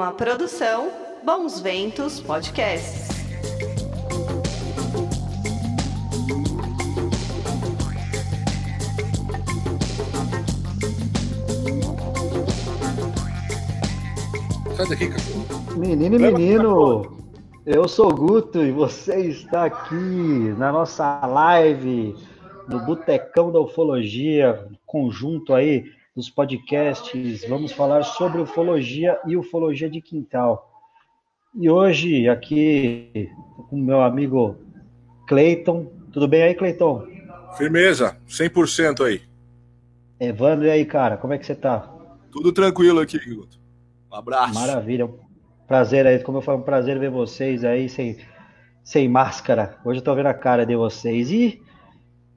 Uma produção Bons Ventos Podcasts. Sai daqui, Cacau. Menino e menino, eu sou o Guto e você está aqui na nossa live do Botecão da Ufologia, conjunto aí dos podcasts. Vamos falar sobre ufologia e ufologia de quintal. E hoje aqui com o meu amigo Cleiton. Tudo bem aí, Cleiton? Firmeza, 100% aí. Evandro, e aí, cara, como é que você tá? Tudo tranquilo aqui, Guto. Um abraço. Maravilha. Prazer aí, como eu falo, um prazer ver vocês aí sem, sem máscara. Hoje eu tô vendo a cara de vocês. E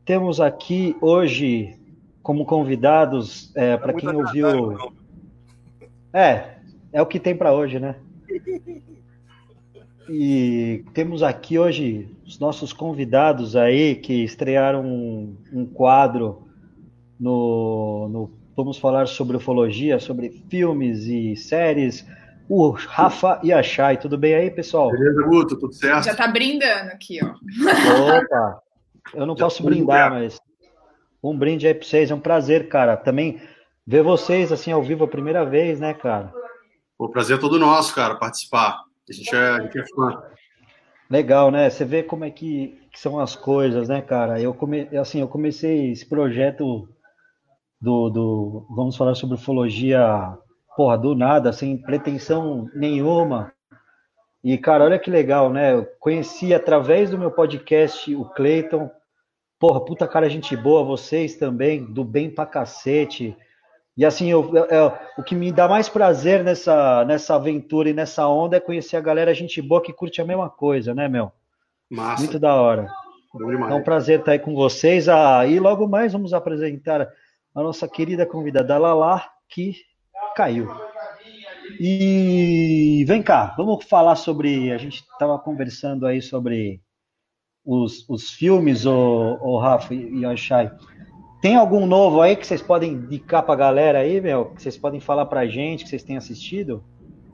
temos aqui hoje como convidados, é, para quem ouviu. É, é o que tem para hoje, né? E temos aqui hoje os nossos convidados aí que estrearam um, um quadro no, no, Vamos falar sobre ufologia, sobre filmes e séries. O Rafa e a Chay, tudo bem aí, pessoal? Beleza, Guto, tudo certo? Já tá brindando aqui, ó. Opa! Eu não Já posso brindar, mas um brinde aí pra vocês, é um prazer, cara. Também ver vocês assim ao vivo a primeira vez, né, cara? O prazer é todo nosso, cara, participar. A gente é, a gente é fã. Legal, né? Você vê como é que, que, são as coisas, né, cara? Eu come, assim, eu comecei esse projeto do, do vamos falar sobre ufologia, porra, do nada, sem pretensão nenhuma. E, cara, olha que legal, né? Eu conheci através do meu podcast o Cleiton. Porra, puta cara, gente boa, vocês também, do bem pra cacete. E assim, eu, eu, eu, o que me dá mais prazer nessa, nessa aventura e nessa onda é conhecer a galera, gente boa que curte a mesma coisa, né, meu? Massa. Muito da hora. É um prazer estar aí com vocês. Ah, e logo mais vamos apresentar a nossa querida convidada Lala, que caiu. E vem cá, vamos falar sobre. A gente estava conversando aí sobre os, os filmes, o, o Rafa e o Shai. Tem algum novo aí que vocês podem indicar para a galera aí, meu? Que vocês podem falar para a gente, que vocês têm assistido?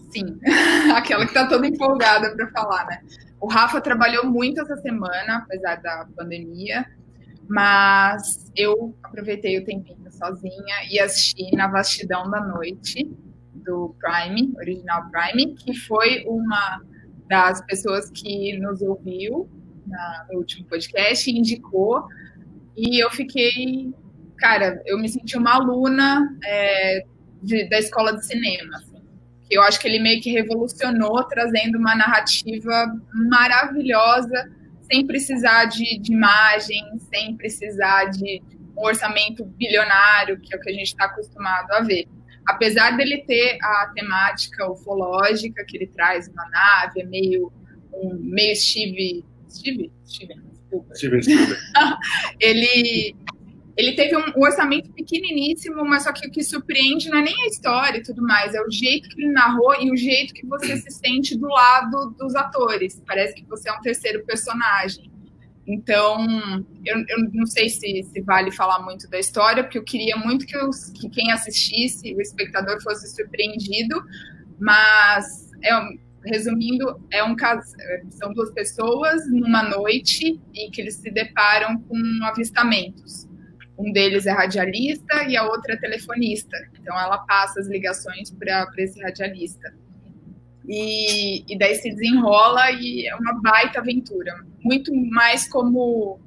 Sim, aquela que está toda empolgada para falar, né? O Rafa trabalhou muito essa semana, apesar da pandemia, mas eu aproveitei o tempinho sozinha e assisti Na Vastidão da Noite, do Prime, original Prime, que foi uma das pessoas que nos ouviu na, no último podcast indicou. E eu fiquei, cara, eu me senti uma aluna é, de, da escola de cinema. Assim, que eu acho que ele meio que revolucionou, trazendo uma narrativa maravilhosa, sem precisar de, de imagem, sem precisar de um orçamento bilionário, que é o que a gente está acostumado a ver. Apesar dele ter a temática ufológica que ele traz uma nave, é meio um meio Steve Steve? Steven, desculpa. Steven ele, ele teve um, um, orçamento pequeniníssimo, mas só que o que surpreende não é nem a história e tudo mais, é o jeito que ele narrou e o jeito que você se sente do lado dos atores. Parece que você é um terceiro personagem. Então, eu, eu não sei se, se, vale falar muito da história, porque eu queria muito que, os, que quem assistisse, o espectador, fosse surpreendido, mas é, resumindo, é um caso, são duas pessoas numa noite e que eles se deparam com avistamentos. Um deles é radialista e a outra é telefonista. Então ela passa as ligações para esse radialista. E, e daí se desenrola e é uma baita aventura. Muito mais como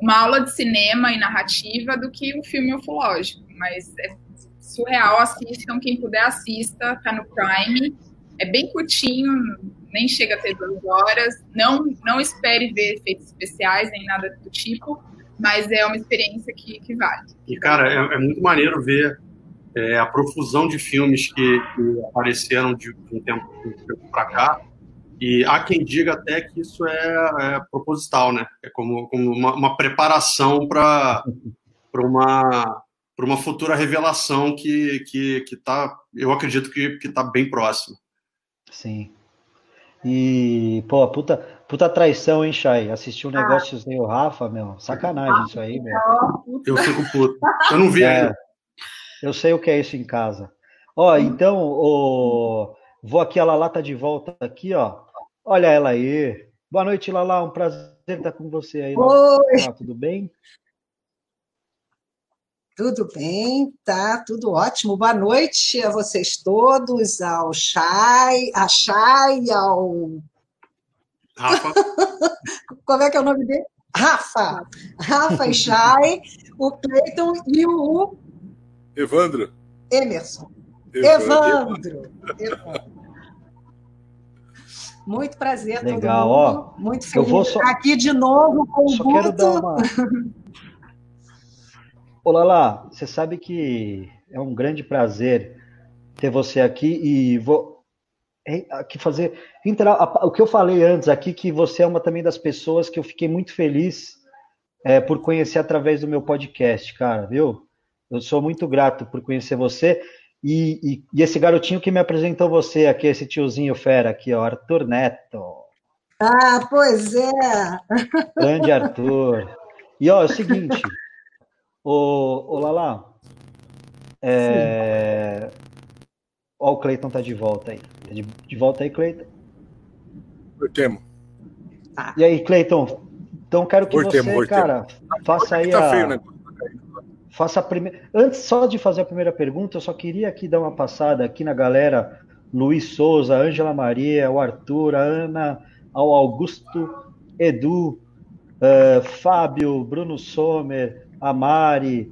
uma aula de cinema e narrativa do que um filme ufológico. Mas é surreal, assistam, quem puder assista, tá no Prime é bem curtinho, nem chega a ter duas horas. Não, não espere ver efeitos especiais nem nada do tipo, mas é uma experiência que, que vale. E, cara, é, é muito maneiro ver é, a profusão de filmes que, que apareceram de, de um tempo, tempo para cá. E há quem diga até que isso é, é proposital, né? É como, como uma, uma preparação para uma, uma futura revelação que, que, que tá, eu acredito que está bem próxima. Sim. E, pô, puta, puta traição, hein, Chay? Assistir um ah. negócio ah. sem o Rafa, meu. Sacanagem isso aí, meu. Eu fico puto. Eu não vi é, Eu sei o que é isso em casa. Ó, então, o... Vou aqui, a Lala tá de volta aqui, ó. Olha ela aí. Boa noite, Lala. Um prazer estar com você aí. Oi. Ah, tudo bem? Tudo bem, tá tudo ótimo. Boa noite a vocês todos, ao Chay, a Chay, ao. Rafa. Como é que é o nome dele? Rafa. Rafa e Chay, o Cleiton e o Evandro. Emerson. Evandro. Evandro. Muito prazer, Legal, todo mundo. ó. Muito Eu feliz vou de só- estar aqui de novo com o Só quero dar Guto. uma. Ô, Lala, você sabe que é um grande prazer ter você aqui e vou aqui fazer o que eu falei antes aqui que você é uma também das pessoas que eu fiquei muito feliz é, por conhecer através do meu podcast, cara, viu? Eu sou muito grato por conhecer você e, e- e esse garotinho que me apresentou você aqui, esse tiozinho fera aqui, ó, Arthur Neto. Ah, pois é. Grande Arthur. E ó, é o seguinte, ô, ô Lala, é... ó, o Cleiton tá de volta aí. Tá de, de volta aí, Cleiton. Temo. E aí, Cleiton? Então quero que Voltemos, você, cara, faça aí Tá a. feio, né? Faça a primeira. Antes só de fazer a primeira pergunta, eu só queria aqui dar uma passada aqui na galera. Luiz Souza, Ângela Maria, o Arthur, a Ana, ao Augusto, Edu, eh, Fábio, Bruno Sommer, a Mari,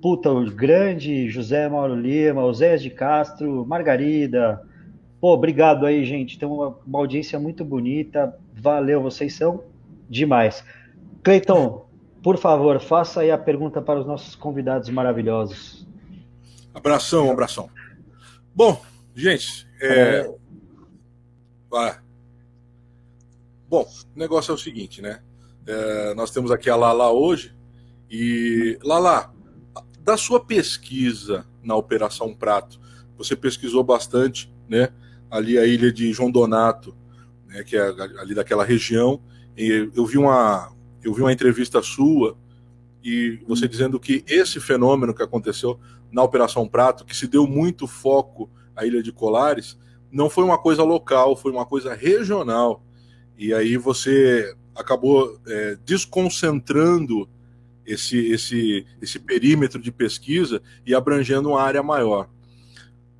puta, o grande José Mauro Lima, o Zé de Castro, Margarida. Pô, obrigado aí, gente. Tem uma, uma audiência muito bonita. Valeu, vocês são demais. Cleiton, por favor, faça aí a pergunta para os nossos convidados maravilhosos. Abração, abração. Bom, gente, é... vai. Bom, o negócio é o seguinte, né? É, nós temos aqui a Lala hoje e Lala, da sua pesquisa na Operação Prato, você pesquisou bastante, né? Ali a ilha de João Donato, né? Que é ali daquela região. E eu vi uma, eu vi uma entrevista sua e você dizendo que esse fenômeno que aconteceu na Operação Prato, que se deu muito foco à Ilha de Colares, não foi uma coisa local, foi uma coisa regional. E aí você acabou é, desconcentrando esse, esse, esse perímetro de pesquisa e abrangendo uma área maior.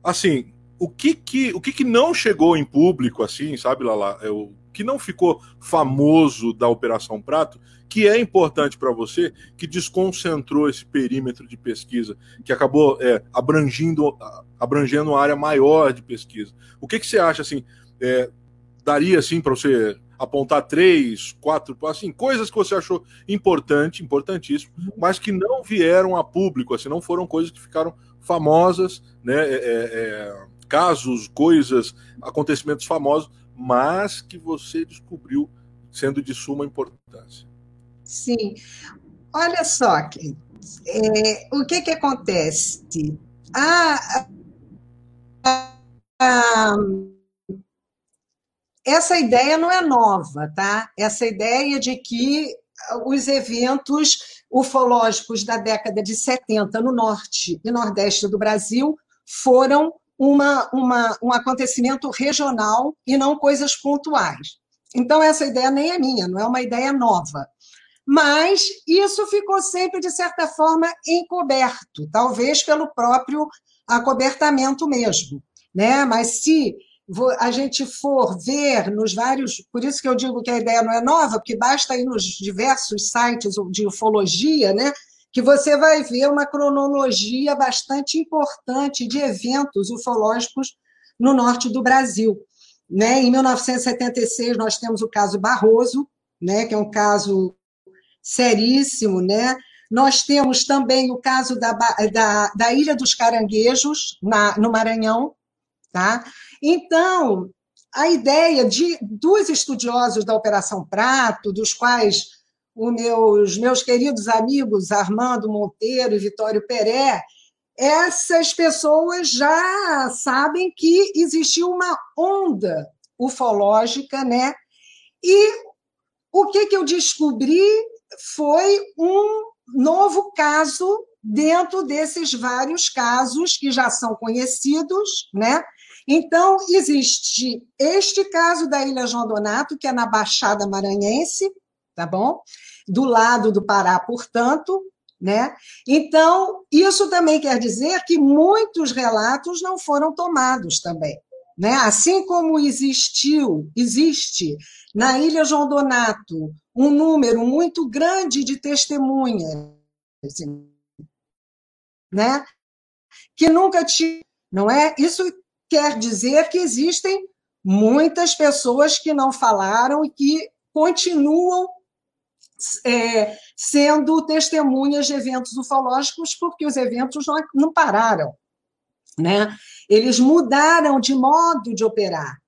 Assim, o que que, o que, que não chegou em público, assim, sabe, Lala? É, o que não ficou famoso da Operação Prato, que é importante para você, que desconcentrou esse perímetro de pesquisa, que acabou é, abrangindo, abrangendo uma área maior de pesquisa. O que, que você acha, assim, é, daria, assim, para você apontar três, quatro, assim, coisas que você achou importante, importantíssimo, mas que não vieram a público, assim, não foram coisas que ficaram famosas, né, é, é, casos, coisas, acontecimentos famosos, mas que você descobriu sendo de suma importância. Sim. Olha só, é, o que, que acontece? A, a, a, essa ideia não é nova, tá? Essa ideia de que os eventos ufológicos da década de 70 no norte e nordeste do Brasil foram uma, uma, um acontecimento regional e não coisas pontuais. Então, essa ideia nem é minha, não é uma ideia nova. Mas isso ficou sempre, de certa forma, encoberto, talvez pelo próprio acobertamento mesmo. Né? Mas se a gente for ver nos vários. Por isso que eu digo que a ideia não é nova, porque basta ir nos diversos sites de ufologia, né? que você vai ver uma cronologia bastante importante de eventos ufológicos no norte do Brasil. Né? Em 1976, nós temos o caso Barroso, né? que é um caso seríssimo. Né? Nós temos também o caso da, da, da Ilha dos Caranguejos, na, no Maranhão. Tá? Então, a ideia de, dos estudiosos da Operação Prato, dos quais os meus, meus queridos amigos Armando Monteiro e Vitório Peré, essas pessoas já sabem que existiu uma onda ufológica, né? E o que, que eu descobri foi um novo caso dentro desses vários casos que já são conhecidos, né? Então, existe este caso da Ilha João Donato, que é na Baixada Maranhense, tá bom? Do lado do Pará, portanto, né? Então, isso também quer dizer que muitos relatos não foram tomados também. Né? Assim como existiu, existe na Ilha João Donato um número muito grande de testemunhas, né? que nunca tinham, não é? Isso quer dizer que existem muitas pessoas que não falaram e que continuam é, sendo testemunhas de eventos ufológicos, porque os eventos não, não pararam. Né? Eles mudaram de modo de operar.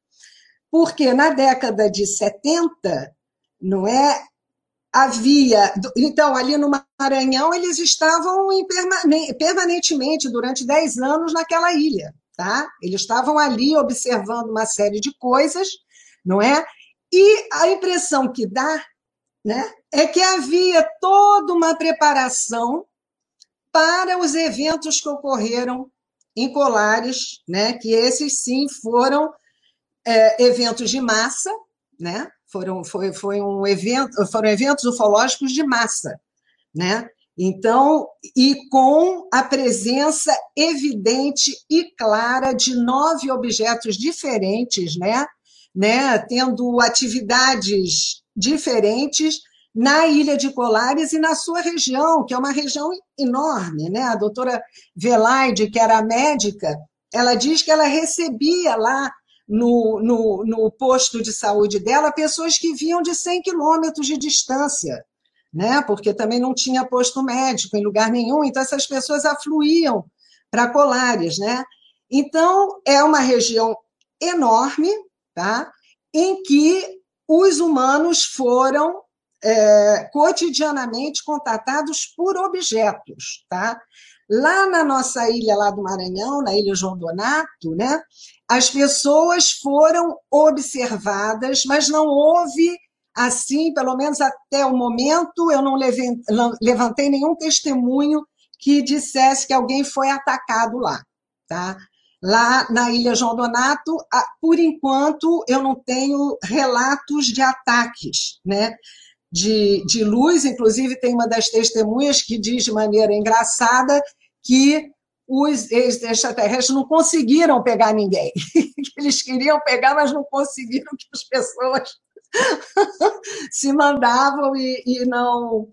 Porque na década de 70, não é? Havia. Então, ali no Maranhão, eles estavam permanentemente, durante 10 anos, naquela ilha. Tá? Eles estavam ali observando uma série de coisas, não é? E a impressão que dá né, é que havia toda uma preparação para os eventos que ocorreram em Colares, né, que esses sim foram é, eventos de massa, né, foram, foi, foi um evento, foram eventos ufológicos de massa, né, então, e com a presença evidente e clara de nove objetos diferentes, né, né, tendo atividades diferentes na Ilha de Colares e na sua região, que é uma região enorme. Né? A doutora Velaide, que era médica, ela diz que ela recebia lá no, no, no posto de saúde dela pessoas que vinham de 100 quilômetros de distância, né? porque também não tinha posto médico em lugar nenhum, então essas pessoas afluíam para Colares. Né? Então, é uma região enorme, tá? em que os humanos foram é, cotidianamente contatados por objetos, tá? Lá na nossa ilha lá do Maranhão, na ilha João Donato, né, as pessoas foram observadas, mas não houve assim, pelo menos até o momento, eu não levantei nenhum testemunho que dissesse que alguém foi atacado lá, tá? Lá na Ilha João Donato, por enquanto, eu não tenho relatos de ataques, né? De, de luz, inclusive tem uma das testemunhas que diz de maneira engraçada que os extraterrestres não conseguiram pegar ninguém. Eles queriam pegar, mas não conseguiram que as pessoas se mandavam e, e, não,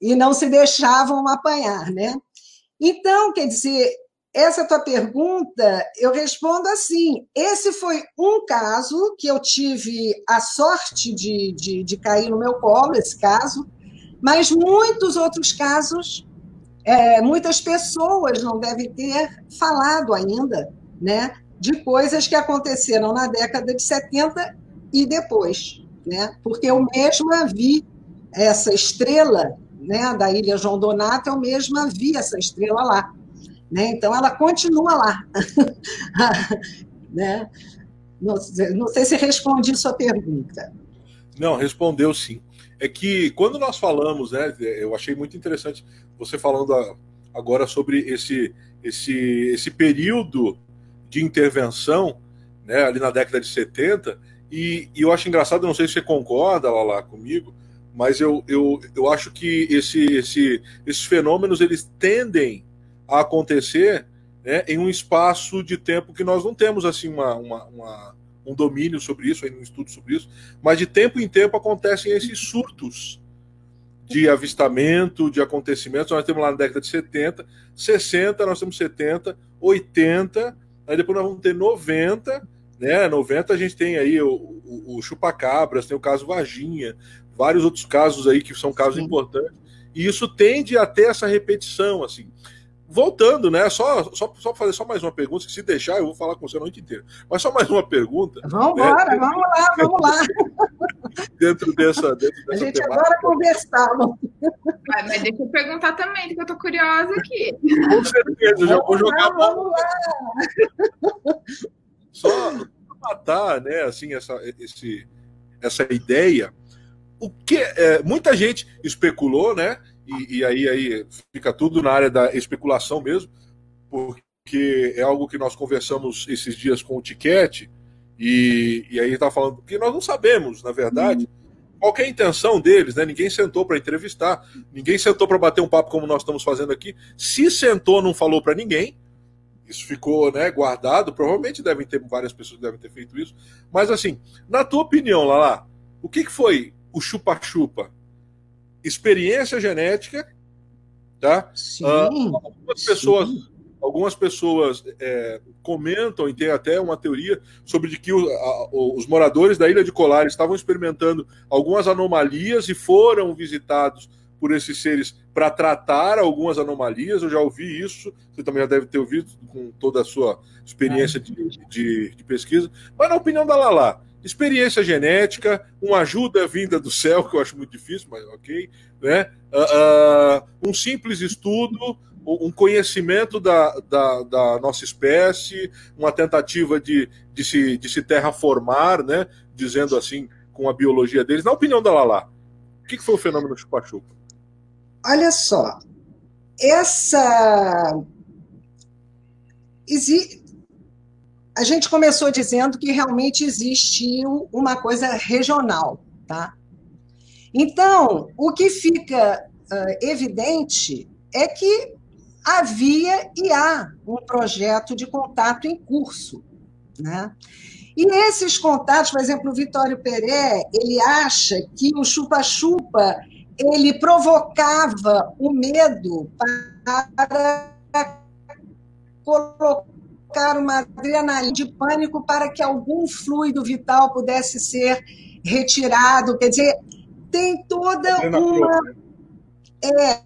e não se deixavam apanhar. Né? Então, quer dizer, essa tua pergunta, eu respondo assim: esse foi um caso que eu tive a sorte de, de, de cair no meu colo, esse caso, mas muitos outros casos, é, muitas pessoas não devem ter falado ainda, né, de coisas que aconteceram na década de 70 e depois, né, porque eu mesma vi essa estrela, né, da Ilha João Donato, eu mesma vi essa estrela lá. Né? Então, ela continua lá. né? não, não sei se respondi sua pergunta. Não, respondeu sim. É que quando nós falamos, né, eu achei muito interessante você falando agora sobre esse, esse, esse período de intervenção né, ali na década de 70, e, e eu acho engraçado, não sei se você concorda lá, comigo, mas eu, eu, eu acho que esse, esse, esses fenômenos eles tendem a acontecer né, em um espaço de tempo que nós não temos assim uma, uma, uma, um domínio sobre isso, um estudo sobre isso, mas de tempo em tempo acontecem esses surtos de avistamento, de acontecimentos. Nós temos lá na década de 70, 60, nós temos 70, 80, aí depois nós vamos ter 90, né? 90 a gente tem aí o, o, o chupacabras, tem o caso Varginha, vários outros casos aí que são casos Sim. importantes. E isso tende a ter essa repetição, assim voltando, né? Só, só, só fazer só mais uma pergunta, que se deixar, eu vou falar com você a noite inteira. Mas só mais uma pergunta. Vamos né? embora, vamos lá, vamos lá. dentro dessa. Dentro dessa a gente temática. adora conversar. Mas, mas deixa eu perguntar também, que eu tô curiosa aqui. Com certeza, já vou jogar. Lá, vamos lá. Só matar, né, assim, essa, esse, essa ideia. O que é, muita gente especulou, né? e, e aí, aí fica tudo na área da especulação mesmo, porque que é algo que nós conversamos esses dias com o Tiquete, e, e aí está falando que nós não sabemos, na verdade, qual é a intenção deles, né? Ninguém sentou para entrevistar, ninguém sentou para bater um papo como nós estamos fazendo aqui. Se sentou, não falou para ninguém. Isso ficou, né, guardado. Provavelmente devem ter várias pessoas que devem ter feito isso. Mas assim, na tua opinião, Lala, o que, que foi o chupa-chupa? Experiência genética, tá? Sim, uh, algumas pessoas algumas pessoas é, comentam e tem até uma teoria sobre de que o, a, os moradores da ilha de Colar estavam experimentando algumas anomalias e foram visitados por esses seres para tratar algumas anomalias. Eu já ouvi isso, você também já deve ter ouvido com toda a sua experiência de, de, de pesquisa. Mas na opinião da Lala, experiência genética, uma ajuda vinda do céu, que eu acho muito difícil, mas ok, né? Uh, uh, um simples estudo um conhecimento da, da, da, nossa espécie, uma tentativa de, de, se, de se terraformar, né? dizendo assim, com a biologia deles. Na opinião da Lala, o que foi o fenômeno chupa-chupa? Olha só, essa. A gente começou dizendo que realmente existiu uma coisa regional, tá? Então, o que fica uh, evidente é que havia e há um projeto de contato em curso. Né? E nesses contatos, por exemplo, o Vitório Peré, ele acha que o chupa-chupa ele provocava o medo para colocar uma adrenalina de pânico para que algum fluido vital pudesse ser retirado. Quer dizer, tem toda uma. É,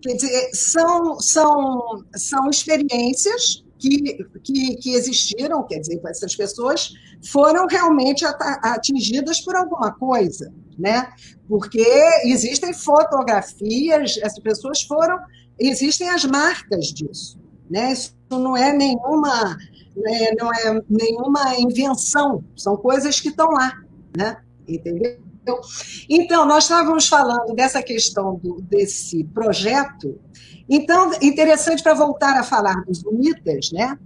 quer dizer, são, são, são experiências que, que, que existiram, quer dizer, essas pessoas foram realmente atingidas por alguma coisa, né? Porque existem fotografias, essas pessoas foram, existem as marcas disso, né? Isso não é nenhuma, né, não é nenhuma invenção, são coisas que estão lá, né? Entendeu? Então, nós estávamos falando dessa questão do, desse projeto. Então, interessante para voltar a falar dos UNITAS, né?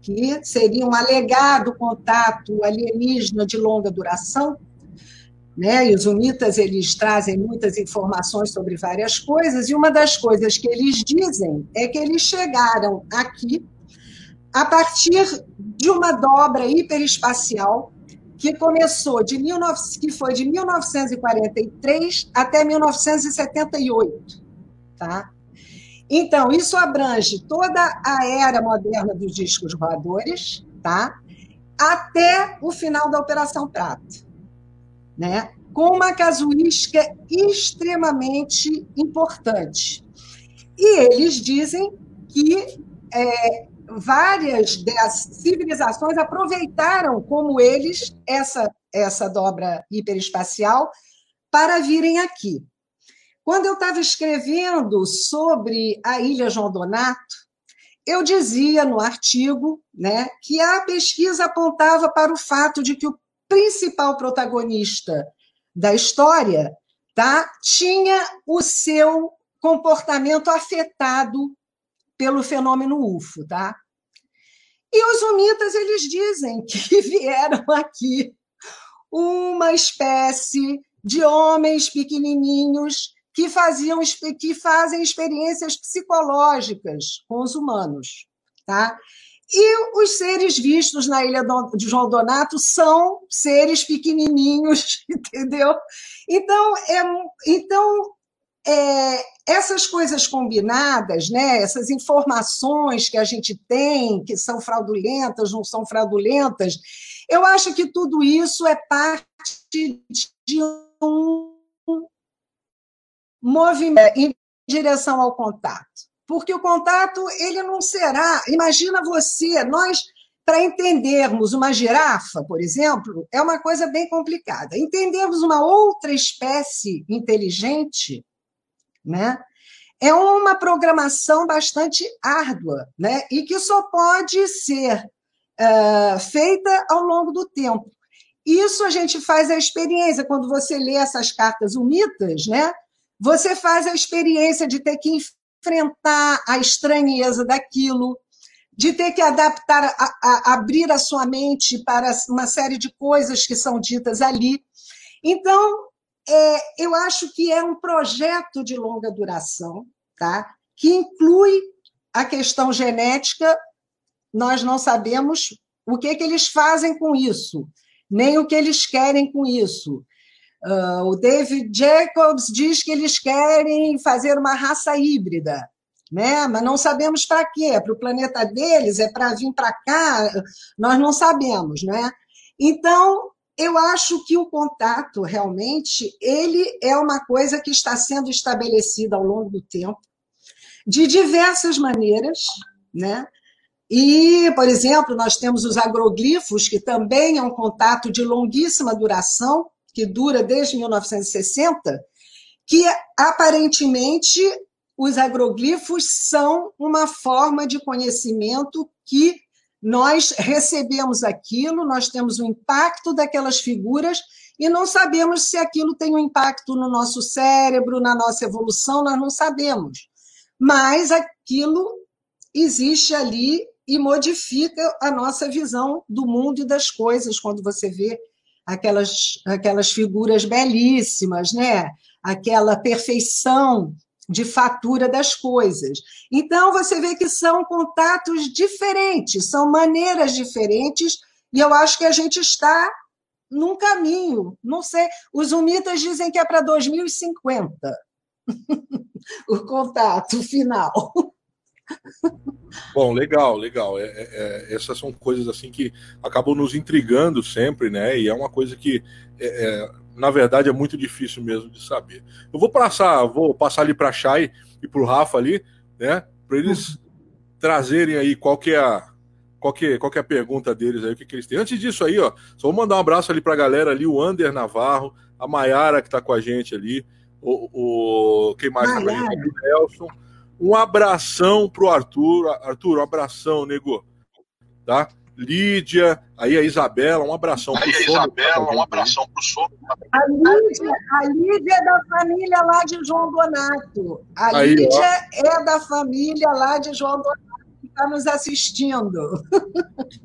que seria um alegado contato alienígena de longa duração. Né? E os UNITAS eles trazem muitas informações sobre várias coisas, e uma das coisas que eles dizem é que eles chegaram aqui a partir de uma dobra hiperespacial que começou de 19, que foi de 1943 até 1978, tá? Então, isso abrange toda a era moderna dos discos voadores, tá? Até o final da Operação Prato, né? Com uma casuística extremamente importante. E eles dizem que é, várias das civilizações aproveitaram, como eles, essa, essa dobra hiperespacial para virem aqui. Quando eu estava escrevendo sobre a Ilha João Donato, eu dizia no artigo né, que a pesquisa apontava para o fato de que o principal protagonista da história tá, tinha o seu comportamento afetado pelo fenômeno UFO, tá? E os unitas eles dizem que vieram aqui uma espécie de homens pequenininhos que faziam que fazem experiências psicológicas com os humanos, tá? E os seres vistos na ilha de João Donato são seres pequenininhos, entendeu? Então, é, então é, essas coisas combinadas, né, essas informações que a gente tem, que são fraudulentas, não são fraudulentas, eu acho que tudo isso é parte de um movimento em direção ao contato. Porque o contato, ele não será. Imagina você, nós, para entendermos uma girafa, por exemplo, é uma coisa bem complicada. Entendermos uma outra espécie inteligente né? É uma programação bastante árdua, né? E que só pode ser uh, feita ao longo do tempo. Isso a gente faz a experiência quando você lê essas cartas unitas, né? Você faz a experiência de ter que enfrentar a estranheza daquilo, de ter que adaptar, a, a, abrir a sua mente para uma série de coisas que são ditas ali. Então, é, eu acho que é um projeto de longa duração, tá? que inclui a questão genética. Nós não sabemos o que, que eles fazem com isso, nem o que eles querem com isso. Uh, o David Jacobs diz que eles querem fazer uma raça híbrida né? Mas não sabemos para quê. Para o planeta deles? É para vir para cá? Nós não sabemos, né? Então, eu acho que o contato realmente ele é uma coisa que está sendo estabelecida ao longo do tempo de diversas maneiras, né? E, por exemplo, nós temos os agroglifos, que também é um contato de longuíssima duração, que dura desde 1960, que aparentemente os agroglifos são uma forma de conhecimento que nós recebemos aquilo, nós temos o impacto daquelas figuras e não sabemos se aquilo tem um impacto no nosso cérebro, na nossa evolução, nós não sabemos. Mas aquilo existe ali e modifica a nossa visão do mundo e das coisas quando você vê aquelas, aquelas figuras belíssimas, né? aquela perfeição de fatura das coisas. Então, você vê que são contatos diferentes, são maneiras diferentes, e eu acho que a gente está num caminho. Não sei, os umitas dizem que é para 2050 o contato final. Bom, legal, legal. É, é, é, essas são coisas assim que acabam nos intrigando sempre, né? E é uma coisa que é, é na verdade é muito difícil mesmo de saber. Eu vou passar, vou passar ali para Chay e para o Rafa ali, né, para eles trazerem aí qual que é a qual que, qual que é a pergunta deles aí, o que, que eles têm. Antes disso aí, ó, só vou mandar um abraço ali para a galera ali, o Ander Navarro, a Maiara que está com a gente ali, o, o quem mais tá com a gente? O Nelson. Um abração pro Arthur. Arthur, um abração, nego. Tá? Lídia, aí a Isabela, um abração para o Isabela, um abração para o Sono. A Lídia, a Lídia é da família lá de João Donato. A aí, Lídia ó. é da família lá de João Donato que está nos assistindo.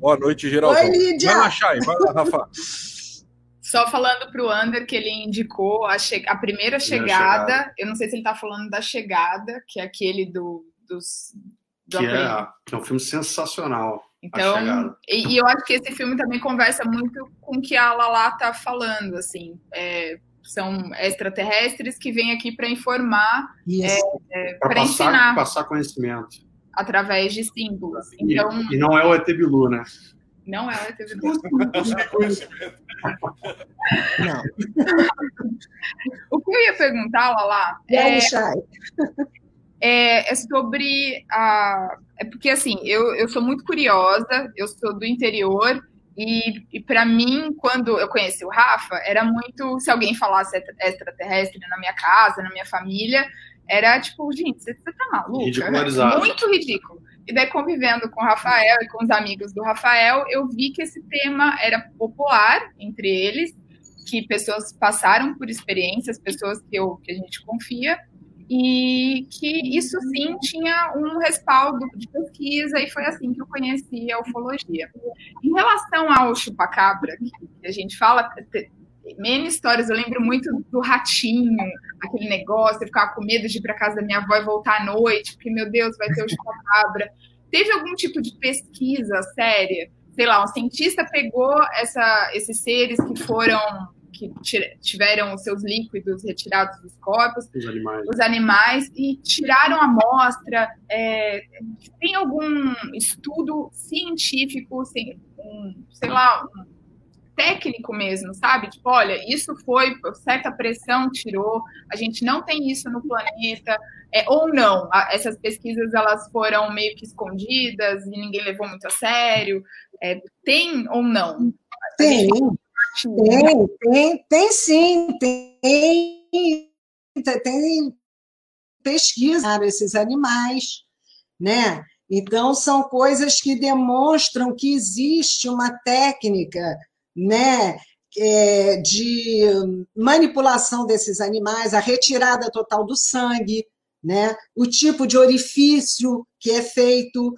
Boa noite, Geraldo. Oi, Lídia. Vai lá, Chay, vai lá, Rafa. Só falando para o Ander que ele indicou a, che a primeira chegada, chegada, eu não sei se ele está falando da chegada, que é aquele do, dos. Do que, é, que é um filme sensacional. Então, e, e, eu acho que esse filme também conversa muito com o que a Lala tá falando, assim. É, são extraterrestres que vêm aqui para informar, é, é, para ensinar. Passar conhecimento. Através de símbolos. Então, e, e não é o ET Bilu, né? Não é o ET Bilu. não. o que eu ia perguntar, Lala, é, é, é sobre a. É porque, assim, eu, eu sou muito curiosa, eu sou do interior, e, e para mim, quando eu conheci o Rafa, era muito. Se alguém falasse extraterrestre na minha casa, na minha família, era tipo, gente, você, você tá? Ridicularizado. Muito ridículo. E daí, convivendo com o Rafael e com os amigos do Rafael, eu vi que esse tema era popular entre eles, que pessoas passaram por experiências, pessoas que, eu, que a gente confia, e que isso sim tinha um respaldo de pesquisa e foi assim que eu conheci a ufologia. Em relação ao chupacabra, que a gente fala, menos histórias, eu lembro muito do ratinho, aquele negócio, eu ficava com medo de ir para casa da minha avó e voltar à noite, porque, meu Deus, vai ter o chupacabra. Teve algum tipo de pesquisa séria? Sei lá, um cientista pegou essa, esses seres que foram que tiveram os seus líquidos retirados dos corpos, os animais, os animais e tiraram a amostra. É, tem algum estudo científico, sei, um, sei lá, um técnico mesmo, sabe? Tipo, olha, isso foi por certa pressão tirou, a gente não tem isso no planeta, é, ou não, essas pesquisas elas foram meio que escondidas e ninguém levou muito a sério, é, tem ou não? Tem, tem, tem, tem sim, tem, tem pesquisa esses animais, né? Então, são coisas que demonstram que existe uma técnica né, é, de manipulação desses animais, a retirada total do sangue, né, o tipo de orifício que é feito,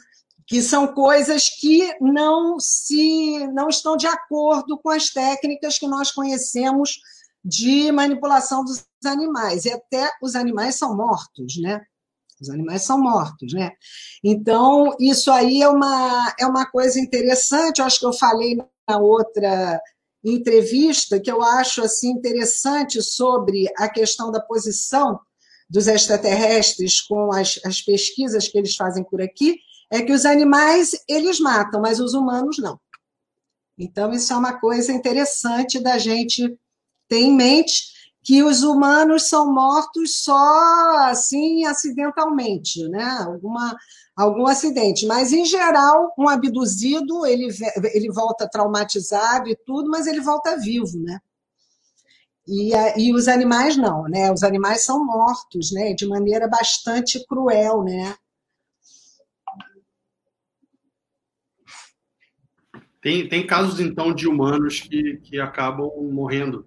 que são coisas que não se não estão de acordo com as técnicas que nós conhecemos de manipulação dos animais. E até os animais são mortos, né? Os animais são mortos, né? Então, isso aí é uma, é uma coisa interessante, eu acho que eu falei na outra entrevista, que eu acho assim interessante sobre a questão da posição dos extraterrestres com as, as pesquisas que eles fazem por aqui, é que os animais eles matam, mas os humanos não. Então, isso é uma coisa interessante da gente ter em mente que os humanos são mortos só assim acidentalmente, né? Alguma algum acidente, mas em geral um abduzido ele ele volta traumatizado e tudo, mas ele volta vivo, né? E, e os animais não, né? Os animais são mortos, né? De maneira bastante cruel, né? Tem, tem casos, então, de humanos que, que acabam morrendo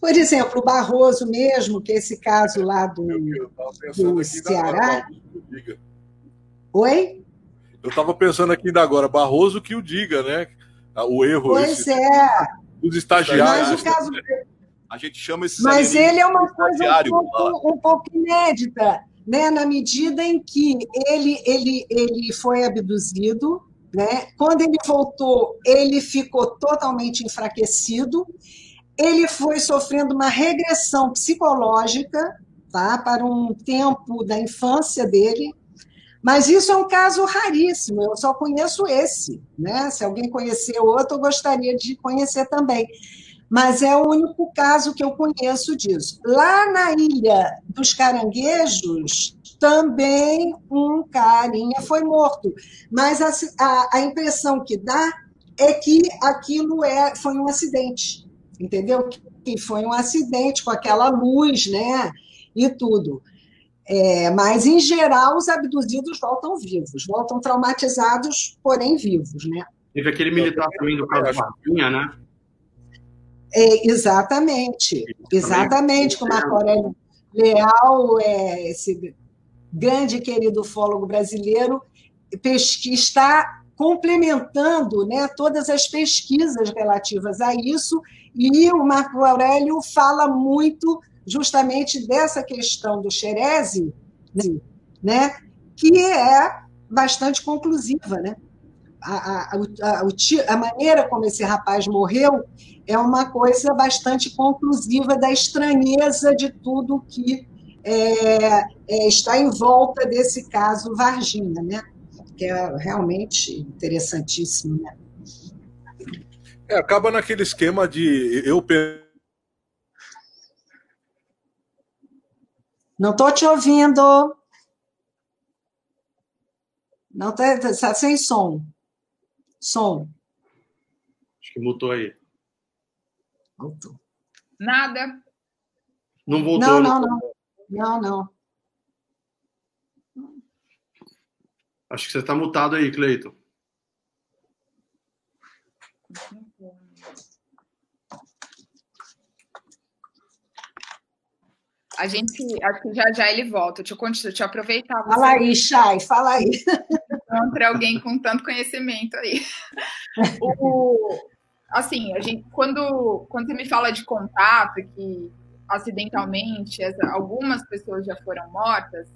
por exemplo, o Barroso mesmo, que é esse caso lá do, do Ceará. Oi? Eu estava pensando aqui ainda agora, Barroso que o diga, né? O erro. Pois esse, é. Os estagiários. Mas o caso... A gente chama esse Mas ele é uma coisa um pouco, um pouco inédita, né? na medida em que ele, ele, ele foi abduzido, né? quando ele voltou, ele ficou totalmente enfraquecido ele foi sofrendo uma regressão psicológica tá, para um tempo da infância dele, mas isso é um caso raríssimo, eu só conheço esse. Né? Se alguém conhecer outro, eu gostaria de conhecer também. Mas é o único caso que eu conheço disso. Lá na Ilha dos Caranguejos, também um carinha foi morto. Mas a, a, a impressão que dá é que aquilo é, foi um acidente entendeu? Que foi um acidente com aquela luz, né? E tudo. É, mas, em geral, os abduzidos voltam vivos, voltam traumatizados, porém vivos, né? Teve aquele militar também do caso Varginha, né? É, exatamente, exatamente, com Marco Aurélio Leal, é, esse grande querido ufólogo brasileiro, está complementando né, todas as pesquisas relativas a isso e o Marco Aurélio fala muito justamente dessa questão do Xerese, né, que é bastante conclusiva. Né? A, a, a, a, maneira como esse rapaz morreu é uma coisa bastante conclusiva da estranheza de tudo que é, é, está em volta desse caso Varginha, né? que é realmente interessantíssimo. Né? É, acaba naquele esquema de eu Não estou te ouvindo. Não está tá sem som. Som. Acho que mutou aí. Voltou. Nada. Não voltou. Não, não, não. Não, não. Acho que você está mutado aí, Cleiton. A gente, acho que já já ele volta. Deixa eu, continuar, deixa eu aproveitar. Você. Fala aí, Chay, fala aí. Encontra alguém com tanto conhecimento aí. O, assim, a gente, quando, quando você me fala de contato, que acidentalmente algumas pessoas já foram mortas,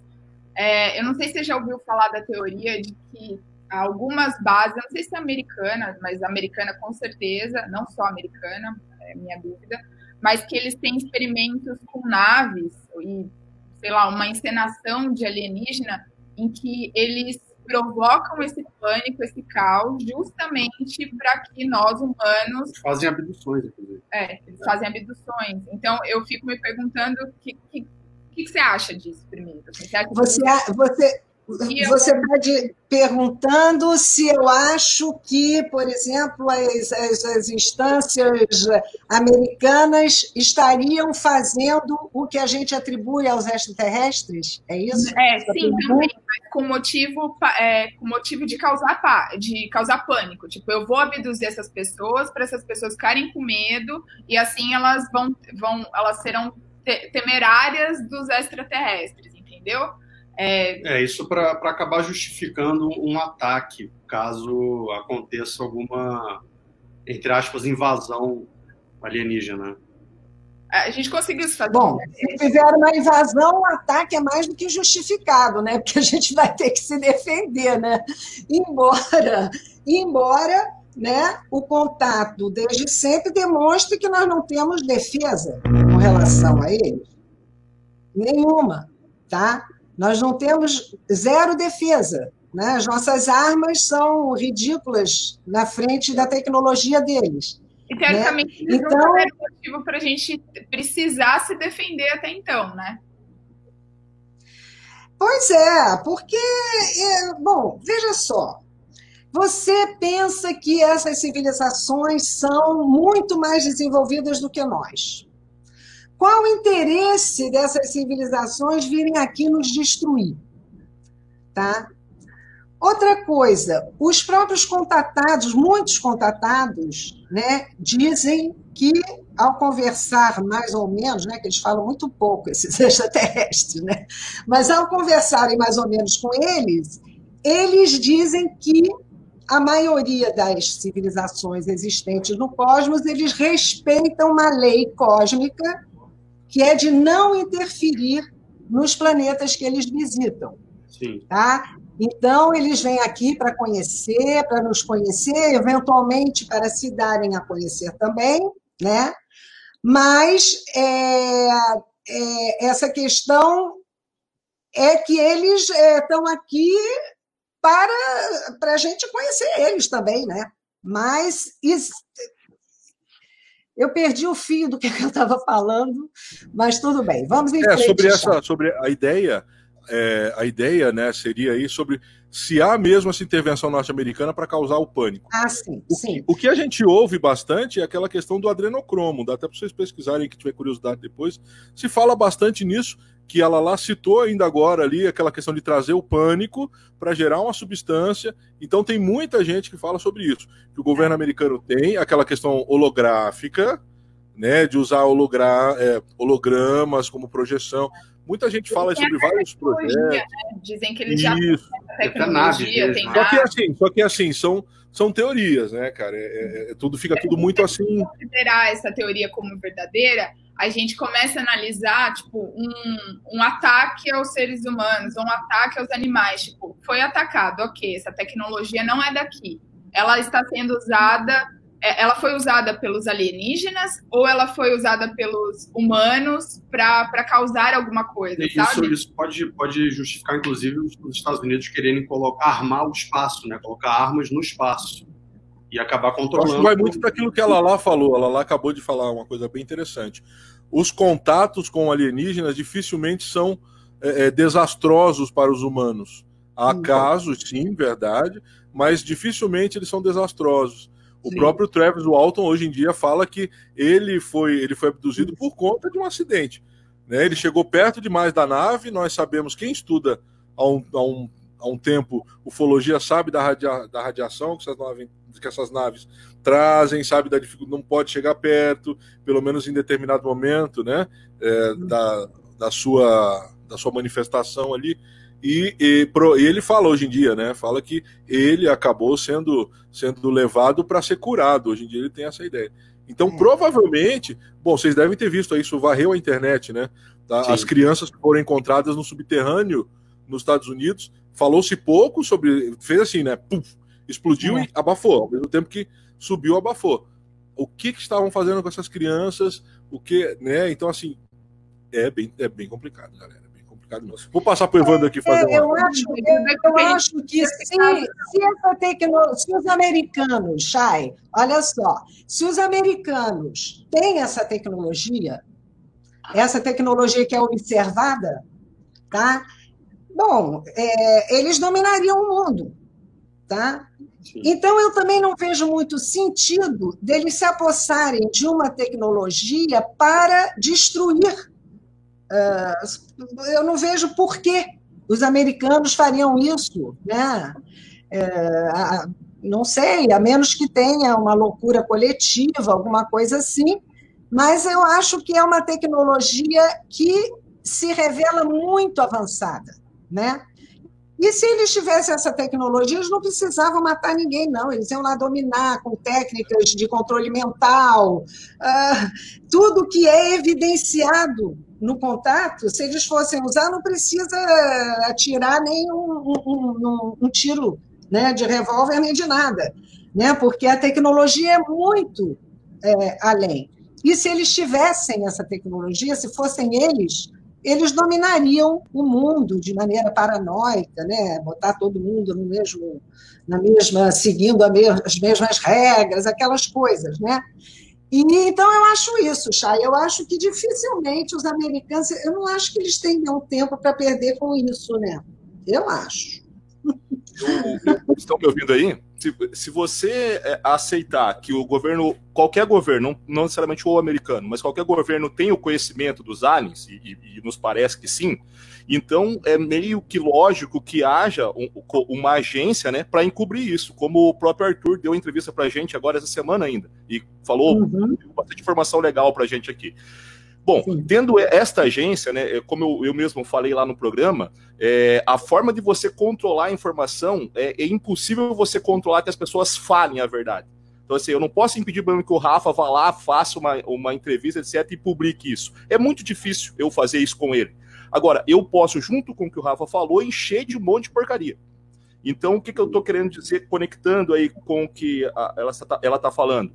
é, eu não sei se você já ouviu falar da teoria de que algumas bases, não sei se é americana, mas americana com certeza, não só americana, é minha dúvida, mas que eles têm experimentos com naves e, sei lá, uma encenação de alienígena em que eles provocam esse pânico, esse caos, justamente para que nós humanos fazem abduções, inclusive. É, eles fazem abduções. Então eu fico me perguntando o que, que, que, você acha disso primeiro? Você, você, você, você está perguntando se eu acho que, por exemplo, as, as, as, instâncias americanas estariam fazendo o que a gente atribui aos extraterrestres? É isso? É, sim, também, com motivo, é, com motivo de causar, de causar pânico. Tipo, eu vou abduzir essas pessoas para essas pessoas ficarem com medo e assim elas vão, vão elas serão temerárias dos extraterrestres, entendeu? É, é isso para acabar justificando um ataque, caso aconteça alguma, entre aspas, invasão alienígena. A gente conseguiu fazer. Bom, se fizer uma invasão, o ataque é mais do que justificado, né? Porque a gente vai ter que se defender, né? Embora, embora né, o contato desde sempre demonstre que nós não temos defesa com relação a eles. Nenhuma, tá? Nós não temos zero defesa. Né? As nossas armas são ridículas na frente da tecnologia deles. E teoricamente né? então, não era motivo para a gente precisar se defender até então, né? Pois é, porque, é, bom, veja só, você pensa que essas civilizações são muito mais desenvolvidas do que nós. Qual o interesse dessas civilizações virem aqui nos destruir? Tá? Outra coisa, os próprios contatados, muitos contatados, né, dizem que ao conversar mais ou menos, né, que eles falam muito pouco esses extraterrestres, né, mas ao conversarem mais ou menos com eles, eles dizem que a maioria das civilizações existentes no cosmos, eles respeitam uma lei cósmica que é de não interferir nos planetas que eles visitam. Sim. Tá? Então, eles vêm aqui para conhecer, para nos conhecer, eventualmente para se darem a conhecer também, né? Mas é, é, essa questão é que eles estão é, aqui para, para a gente conhecer eles também, né? Mas isso, eu perdi o fio do que eu estava falando, mas tudo bem. Vamos em é, frente, sobre essa, sobre a ideia é, a ideia né, seria aí sobre se há mesmo essa intervenção norte-americana para causar o pânico. Ah, sim, o, sim. O que a gente ouve bastante é aquela questão do adrenocromo, dá até para vocês pesquisarem, que tiver curiosidade depois. Se fala bastante nisso, que ela lá citou ainda agora ali aquela questão de trazer o pânico para gerar uma substância. Então tem muita gente que fala sobre isso. Que o governo americano tem aquela questão holográfica, né, de usar hologra é, hologramas como projeção. Muita gente fala sobre vários projetos. Né? Dizem que eles já tecnologia, tem só que assim, só que assim, são, são teorias, né, cara? É, é, é tudo fica tudo muito assim. Considerar essa teoria como verdadeira, a gente começa a analisar, tipo, um, um ataque aos seres humanos, um ataque aos animais. Tipo, foi atacado, ok, essa tecnologia não é daqui. Ela está sendo usada é, ela foi usada pelos alienígenas ou ela foi usada pelos humanos para causar alguma coisa, isso, sabe? Isso pode, pode justificar, inclusive, os Estados Unidos quererem colocar, armar o espaço, né? colocar armas no espaço e acabar controlando. Acho vai muito daquilo que a Lala falou. A Lala acabou de falar uma coisa bem interessante. Os contatos com alienígenas dificilmente são é, é, desastrosos para os humanos. Há então. casos, sim, verdade, mas dificilmente eles são desastrosos. O Sim. próprio Travis Walton hoje em dia fala que ele foi, ele foi abduzido por conta de um acidente. Né? Ele chegou perto demais da nave. Nós sabemos, quem estuda há um, há um, há um tempo ufologia sabe da, radia, da radiação que essas, naves, que essas naves trazem, sabe da dificuldade, não pode chegar perto, pelo menos em determinado momento né? É, da, da, sua, da sua manifestação ali. E, e, pro, e, ele fala hoje em dia, né? Fala que ele acabou sendo, sendo levado para ser curado. Hoje em dia ele tem essa ideia. Então, é. provavelmente, bom, vocês devem ter visto isso, varreu a internet, né? Tá? As crianças foram encontradas no subterrâneo nos Estados Unidos. Falou-se pouco sobre. Fez assim, né? Puf, explodiu é. e abafou. Ao mesmo tempo que subiu, abafou. O que, que estavam fazendo com essas crianças? O que, né? Então, assim, é bem, é bem complicado, galera. Vou passar para o Evandro aqui fazer é, eu, acho, eu, eu acho que se, se, essa tecnologia, se os americanos, Chay, olha só, se os americanos têm essa tecnologia, essa tecnologia que é observada, tá? Bom, é, eles dominariam o mundo, tá? Então, eu também não vejo muito sentido deles se apossarem de uma tecnologia para destruir ah, eu não vejo por que os americanos fariam isso, né? É, não sei, a menos que tenha uma loucura coletiva, alguma coisa assim, mas eu acho que é uma tecnologia que se revela muito avançada, né? E se eles tivessem essa tecnologia, eles não precisavam matar ninguém, não. Eles iam lá dominar com técnicas de controle mental, uh, tudo que é evidenciado no contato, se eles fossem usar, não precisa atirar nem um, um, um, um tiro né, de revólver nem de nada, né, porque a tecnologia é muito é, além. E se eles tivessem essa tecnologia, se fossem eles, eles dominariam o mundo de maneira paranoica, né? botar todo mundo no mesmo, na mesma, seguindo as mesmas regras, aquelas coisas. Né? E, então, eu acho isso, Chay. Eu acho que dificilmente os americanos. Eu não acho que eles tenham tempo para perder com isso, né? Eu acho. Estão me ouvindo aí? Se, se você é, aceitar que o governo, qualquer governo, não, não, necessariamente o americano, mas qualquer governo tem o conhecimento dos aliens, e, e, e nos parece que sim, então é meio que lógico que haja um, uma agência né, para encobrir isso, como o próprio Arthur deu entrevista para a gente agora essa semana ainda, e falou uhum. bastante informação legal para a gente aqui. Bom, Sim. tendo esta agência, né, é, como eu, eu mesmo falei lá no programa, é, a forma de você controlar a informação é, é, impossível você controlar que as pessoas falem a verdade. Então, assim, eu não posso impedir que o Rafa vá lá, faça uma, uma entrevista, etc., e publique isso. É muito difícil eu fazer isso com ele. Agora, eu posso, junto com o que o Rafa falou, encher de um monte de porcaria. Então, o que, que eu estou querendo dizer, conectando aí com o que a, ela está ela tá falando?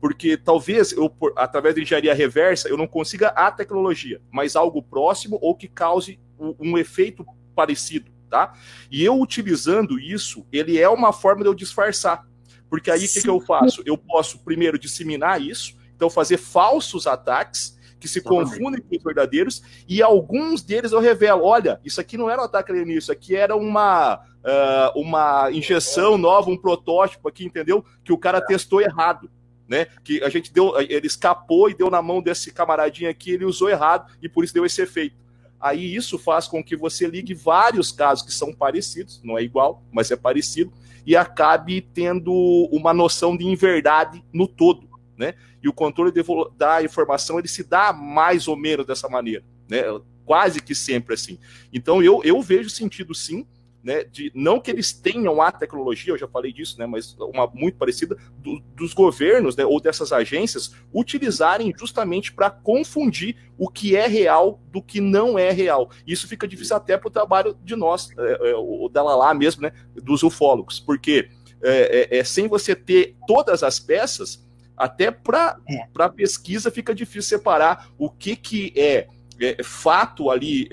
Porque talvez eu, através da engenharia reversa, eu não consiga a tecnologia, mas algo próximo ou que cause um, um efeito parecido, tá? E eu utilizando isso, ele é uma forma de eu disfarçar. Porque aí o que, que eu faço? Eu posso primeiro disseminar isso, então fazer falsos ataques que se confundem com os verdadeiros, e alguns deles eu revelo: olha, isso aqui não era um ataque alienígena, isso aqui era uma, uh, uma injeção nova, um protótipo aqui, entendeu? Que o cara testou errado né? Que a gente deu, ele escapou e deu na mão desse camaradinho aqui, ele usou errado e por isso deu esse efeito. Aí isso faz com que você ligue vários casos que são parecidos, não é igual, mas é parecido, e acabe tendo uma noção de inverdade no todo, né? E o controle da informação ele se dá mais ou menos dessa maneira, né? Quase que sempre assim. Então eu, eu vejo sentido sim né, de não que eles tenham a tecnologia, eu já falei disso, né, mas uma muito parecida do, dos governos, né, ou dessas agências utilizarem justamente para confundir o que é real do que não é real. Isso fica difícil até para o trabalho de nós, é, é, o dela lá mesmo, né, dos ufólogos, porque é, é, é sem você ter todas as peças, até para é. a pesquisa fica difícil separar o que, que é, é fato ali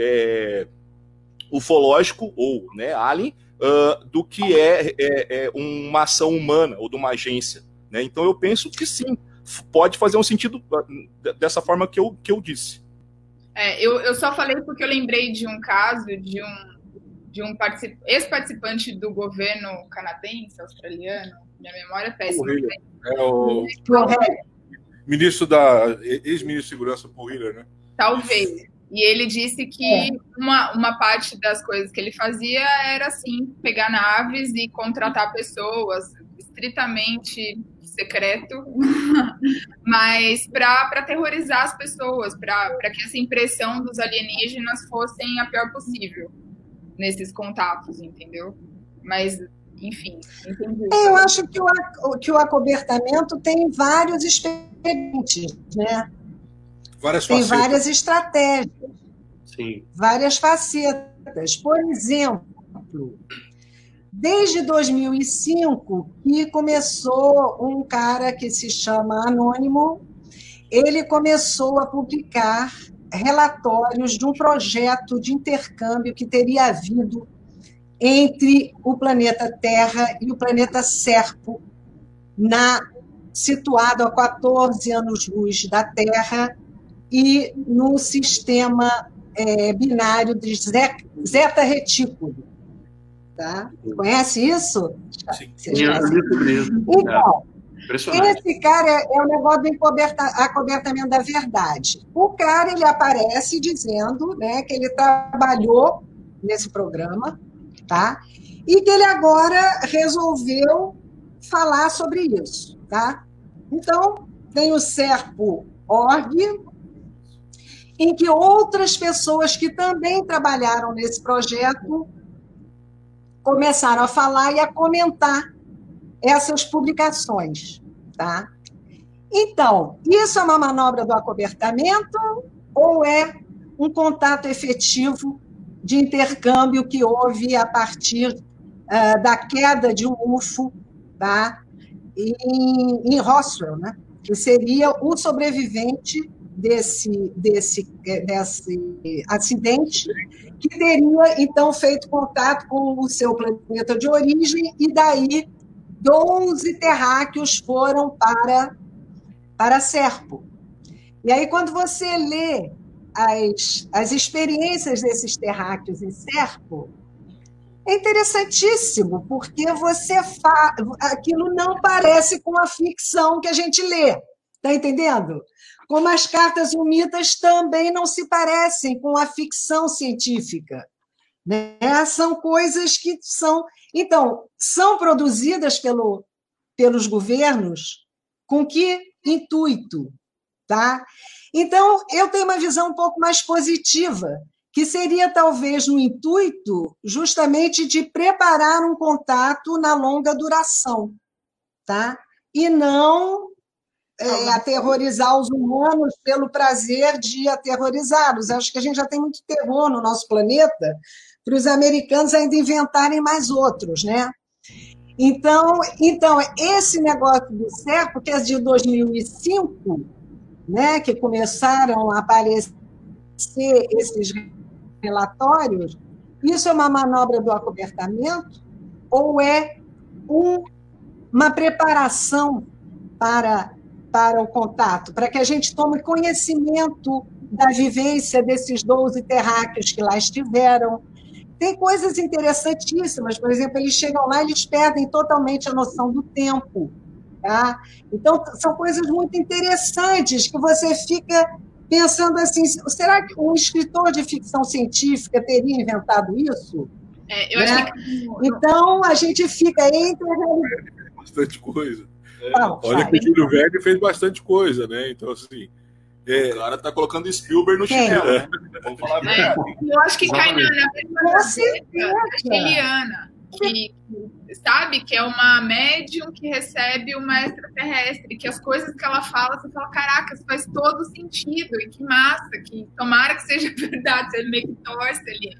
ufológico ou né, alien uh, do que é, é, é, uma ação humana ou de uma agência. Né? Então eu penso que sim, pode fazer um sentido ah, dessa forma que eu, que eu disse. É, eu, eu só falei porque eu lembrei de um caso de um, de um ex-participante do governo canadense, australiano, minha memória é péssima. É o ministro da ex-ministro de segurança Paul Hiller, né? Talvez. E ele disse que é. uma, uma parte das coisas que ele fazia era, assim, pegar naves e contratar pessoas, estritamente secreto, mas para terrorizar as pessoas, para que essa impressão dos alienígenas fossem a pior possível nesses contatos, entendeu? Mas, enfim, entendi. É, eu acho que o, que o acobertamento tem vários experientes, né? Várias Tem facetas. várias estratégias. Sim. Várias facetas. Por exemplo, desde 2005 que começou um cara que se chama Anônimo, ele começou a publicar relatórios de um projeto de intercâmbio que teria havido entre o planeta Terra e o planeta Serpo, na, situado a 14 anos-luz da Terra, e no sistema é, binário de zeta retículo. Tá? Conhece isso? Sim, Então, é. esse cara é, é o negócio do acobertamento da verdade. O cara ele aparece dizendo né, que ele trabalhou nesse programa, tá? E que ele agora resolveu falar sobre isso, tá? Então, tem o Serpo Org, em que outras pessoas que também trabalharam nesse projeto começaram a falar e a comentar essas publicações, tá? Então, isso é uma manobra do acobertamento ou é um contato efetivo de intercâmbio que houve a partir uh, da queda de um UFO tá? em, em Roswell, né? que seria o sobrevivente desse, desse, desse acidente, que teria, então, feito contato com o seu planeta de origem, e daí 12 terráqueos foram para, para Serpo. E aí, quando você lê as, as experiências desses terráqueos em Serpo, é interessantíssimo, porque você fa... aquilo não parece com a ficção que a gente lê. Está entendendo? Como as cartas humitas também não se parecem com a ficção científica. Né? São coisas que são. Então, são produzidas pelo, pelos governos com que intuito? Tá? Então, eu tenho uma visão um pouco mais positiva, que seria talvez no intuito justamente de preparar um contato na longa duração, tá? E não é, aterrorizar os humanos pelo prazer de aterrorizá-los. Acho que a gente já tem muito terror no nosso planeta para os americanos ainda inventarem mais outros, né? Então, então esse negócio do cerco, que é de 2005, né, que começaram a aparecer esses relatórios, isso é uma manobra do acobertamento ou é um, uma preparação para, para o contato, para que a gente tome conhecimento da vivência desses 12 terráqueos que lá estiveram. Tem coisas interessantíssimas, por exemplo, eles chegam lá e eles perdem totalmente a noção do tempo. Tá? Então, são coisas muito interessantes que você fica pensando assim: será que um escritor de ficção científica teria inventado isso? É, eu né? acho que... Então, a gente fica entre. Bastante coisa. Olha que o Júlio Verne fez bastante coisa, né? Então, assim. É... O cara tá colocando Spielberg no chinelo, é. né? Vamos falar é, Eu acho que cai na, na mesma Eliana que, sabe, que é uma médium que recebe uma extraterrestre, que as coisas que ela fala, você fala, caraca, isso faz todo sentido, e que massa, que tomara que seja verdade, você meio que torce ali.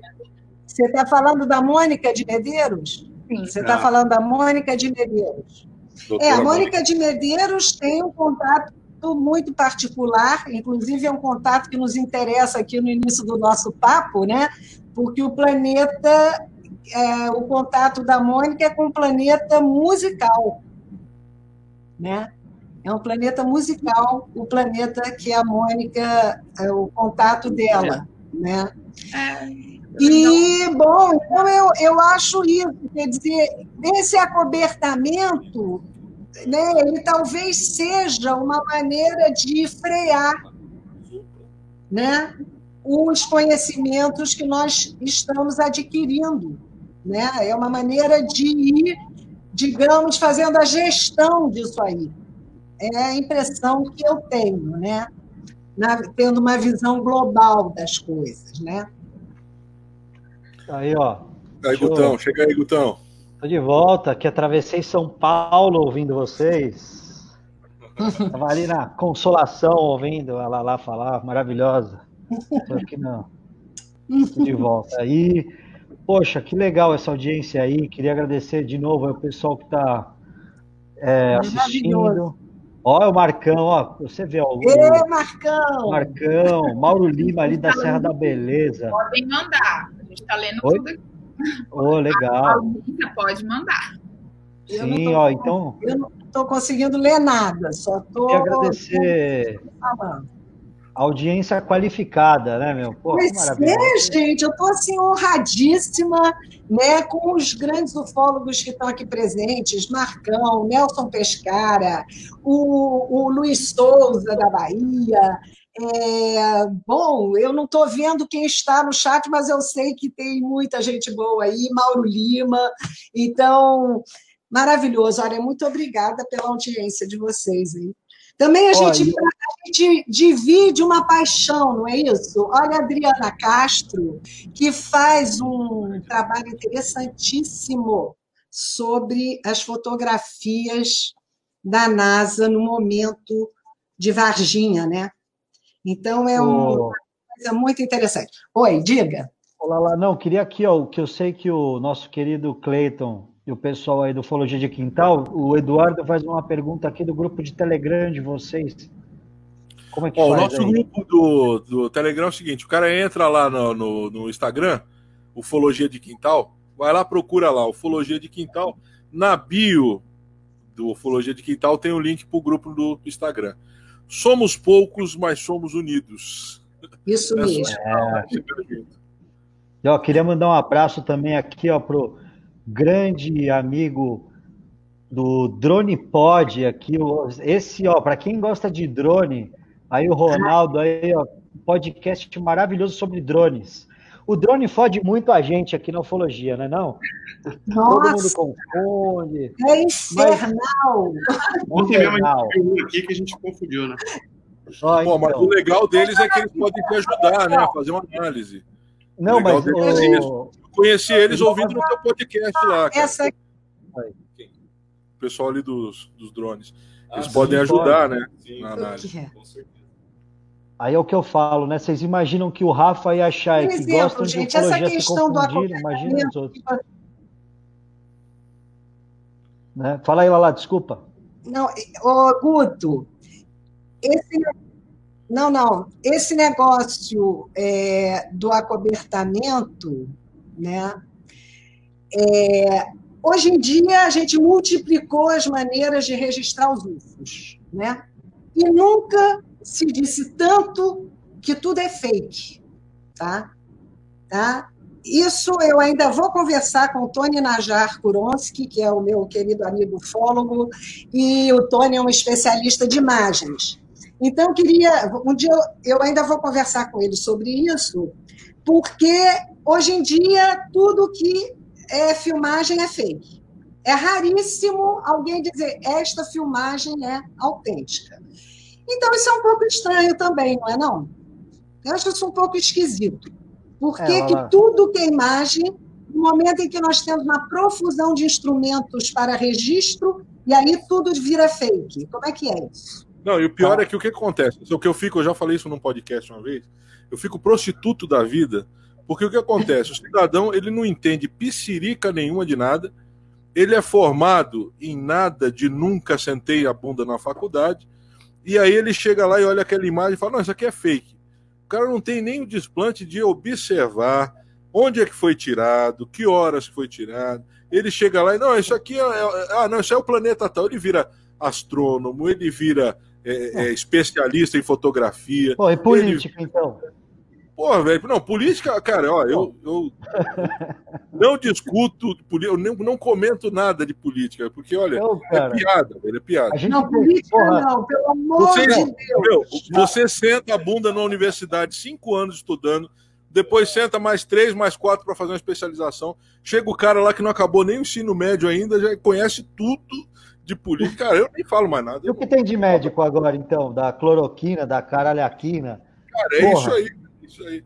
Você está falando da Mônica de Medeiros? Sim. Você está ah. falando da Mônica de Medeiros. Doutora é, a Mônica de Medeiros tem um contato muito particular, inclusive é um contato que nos interessa aqui no início do nosso papo, né? Porque o planeta é, o contato da Mônica é com o planeta musical, né? É um planeta musical, o planeta que a Mônica, é o contato dela, né? É. E, bom, então eu, eu acho isso, quer dizer, esse acobertamento, né, ele talvez seja uma maneira de frear né, os conhecimentos que nós estamos adquirindo né? É uma maneira de ir, digamos, fazendo a gestão disso aí. É a impressão que eu tenho, né? Na, tendo uma visão global das coisas, né? Aí, ó. Aí, Gutão, chega aí, Gutão. Tô de volta, que atravessei São Paulo ouvindo vocês. Estava ali na Consolação ouvindo ela lá falar, maravilhosa. Tô aqui não. Tô de volta. Aí Poxa, que legal essa audiência aí. Queria agradecer de novo ao pessoal que está é, assistindo. Olha o Marcão, ó, você vê. Ó, o, Ê, Marcão! Marcão, Mauro Lima ali da Serra da Beleza. Podem mandar, a está lendo Oi? tudo aqui. Oh, legal. A pode mandar. Sim, tô, ó, então. Eu não estou conseguindo ler nada, só estou. Queria agradecer. Falando audiência qualificada, né, meu? Pô, pois é, gente, eu estou assim honradíssima, né, com os grandes ufólogos que estão aqui presentes, Marcão, Nelson Pescara, o, o Luiz Souza da Bahia. É, bom, eu não estou vendo quem está no chat, mas eu sei que tem muita gente boa aí, Mauro Lima. Então, maravilhoso. Olha, muito obrigada pela audiência de vocês aí. Também a gente, a gente divide uma paixão, não é isso? Olha a Adriana Castro, que faz um trabalho interessantíssimo sobre as fotografias da NASA no momento de Varginha, né? Então é uma coisa muito interessante. Oi, diga. Olá, lá, não, queria aqui, ó, que eu sei que o nosso querido Cleiton e o pessoal aí do Ufologia de Quintal, o Eduardo faz uma pergunta aqui do grupo de Telegram de vocês. Como é que ó, O nosso aí? grupo do, do Telegram é o seguinte: o cara entra lá no, no, no Instagram, Ufologia de Quintal, vai lá, procura lá, Ufologia de Quintal. Na bio do Ufologia de Quintal tem o link para o grupo do Instagram. Somos poucos, mas somos unidos. Isso mesmo. É. E, ó, queria mandar um abraço também aqui ó, pro grande amigo do Drone Pod aqui, esse ó, para quem gosta de drone, aí o Ronaldo aí ó, podcast maravilhoso sobre drones. O drone fode muito a gente aqui na ufologia, não é não? Nossa, Todo mundo confunde. É infernal. Ontem mesmo a gente viu aqui que a gente confundiu, né? Pô, então. mas o legal deles é que eles podem te ajudar, né? A fazer uma análise. Não, mas o... eu conheci eles ouvindo no teu podcast lá. Cara. Essa... O pessoal ali dos, dos drones. Eles ah, podem sim, ajudar, pode. né? Sim, na análise. Com certeza. Aí é o que eu falo, né? Vocês imaginam que o Rafa e a Chay, que exemplo, gostam gente, de ufologia, se confundiram, imagina os outros. Né? Fala aí, Lala, desculpa. Não, ô, Guto, esse, não, não, esse negócio é, do acobertamento, né? É, hoje em dia a gente multiplicou as maneiras de registrar os UFOs, né? E nunca se disse tanto que tudo é fake, tá? Tá? Isso eu ainda vou conversar com o Tony Najar Kuronsky, que é o meu querido amigo ufólogo, e o Tony é um especialista de imagens. Então, eu queria. Um dia eu ainda vou conversar com ele sobre isso, porque hoje em dia tudo que é filmagem é fake. É raríssimo alguém dizer esta filmagem é autêntica. Então, isso é um pouco estranho também, não é não? Eu acho isso um pouco esquisito. Por que, é, que tudo que é imagem, no momento em que nós temos uma profusão de instrumentos para registro, e aí tudo vira fake? Como é que é isso? Não, e o pior tá. é que o que acontece? O que eu fico, eu já falei isso num podcast uma vez, eu fico prostituto da vida, porque o que acontece? O cidadão, ele não entende piscirica nenhuma de nada, ele é formado em nada de nunca sentei a bunda na faculdade, e aí ele chega lá e olha aquela imagem e fala: Não, isso aqui é fake. O cara não tem nem o desplante de observar onde é que foi tirado, que horas foi tirado. Ele chega lá e, não, isso aqui é, é, ah, não, isso é o planeta tal. Ele vira astrônomo, ele vira é, é, especialista em fotografia. Pô, e política, ele... então? Porra, velho, não, política, cara, ó, eu, eu não discuto, eu não, não comento nada de política, porque, olha, não, é piada, velho, é piada. A gente não, política porra. não, pelo amor você, de Deus. Meu, você senta a bunda na universidade, cinco anos estudando, depois senta mais três, mais quatro para fazer uma especialização, chega o cara lá que não acabou nem o ensino médio ainda, já conhece tudo de política, cara, eu nem falo mais nada. E o que tem de médico agora, então? Da cloroquina, da caralhaquina? Cara, é Porra. isso aí isso aí.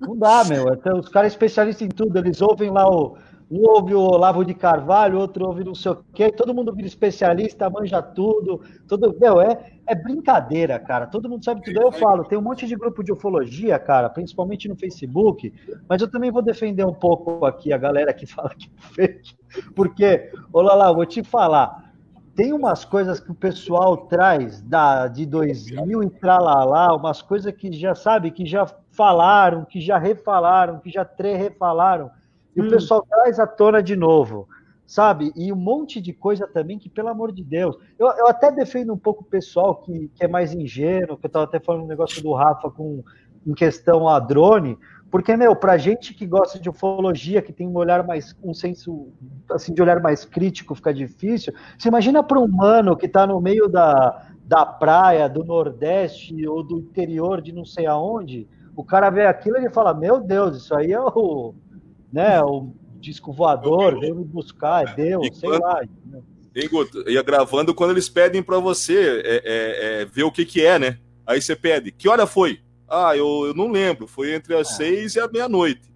Não dá, meu. Então, os caras especialistas em tudo, eles ouvem lá o. Um ouve o Olavo de Carvalho, outro ouve não sei o quê, todo mundo vira especialista, manja tudo. Tudo, meu, é, é brincadeira, cara. Todo mundo sabe tudo. Eu falo, tem um monte de grupo de ufologia, cara, principalmente no Facebook, mas eu também vou defender um pouco aqui a galera que fala que é fake. Porque, olha lá, vou te falar tem umas coisas que o pessoal traz da, de 2000 e tralalá, umas coisas que já sabe, que já falaram, que já refalaram, que já refalaram, e hum. o pessoal traz à tona de novo, sabe? E um monte de coisa também que, pelo amor de Deus, eu, eu até defendo um pouco o pessoal que, que é mais ingênuo, que eu estava até falando um negócio do Rafa com, em questão a drone, porque, meu, pra gente que gosta de ufologia, que tem um olhar mais, um senso, assim, de olhar mais crítico, fica difícil. Você imagina para um humano que está no meio da, da praia, do Nordeste ou do interior de não sei aonde, o cara vê aquilo e ele fala, meu Deus, isso aí é o, né, o disco voador, veio me buscar, é Deus, sei lá. Hein, Guto? Ia gravando quando eles pedem para você é, é, é, ver o que que é, né? Aí você pede, que hora foi? Ah, eu, eu não lembro, foi entre as seis e a meia-noite.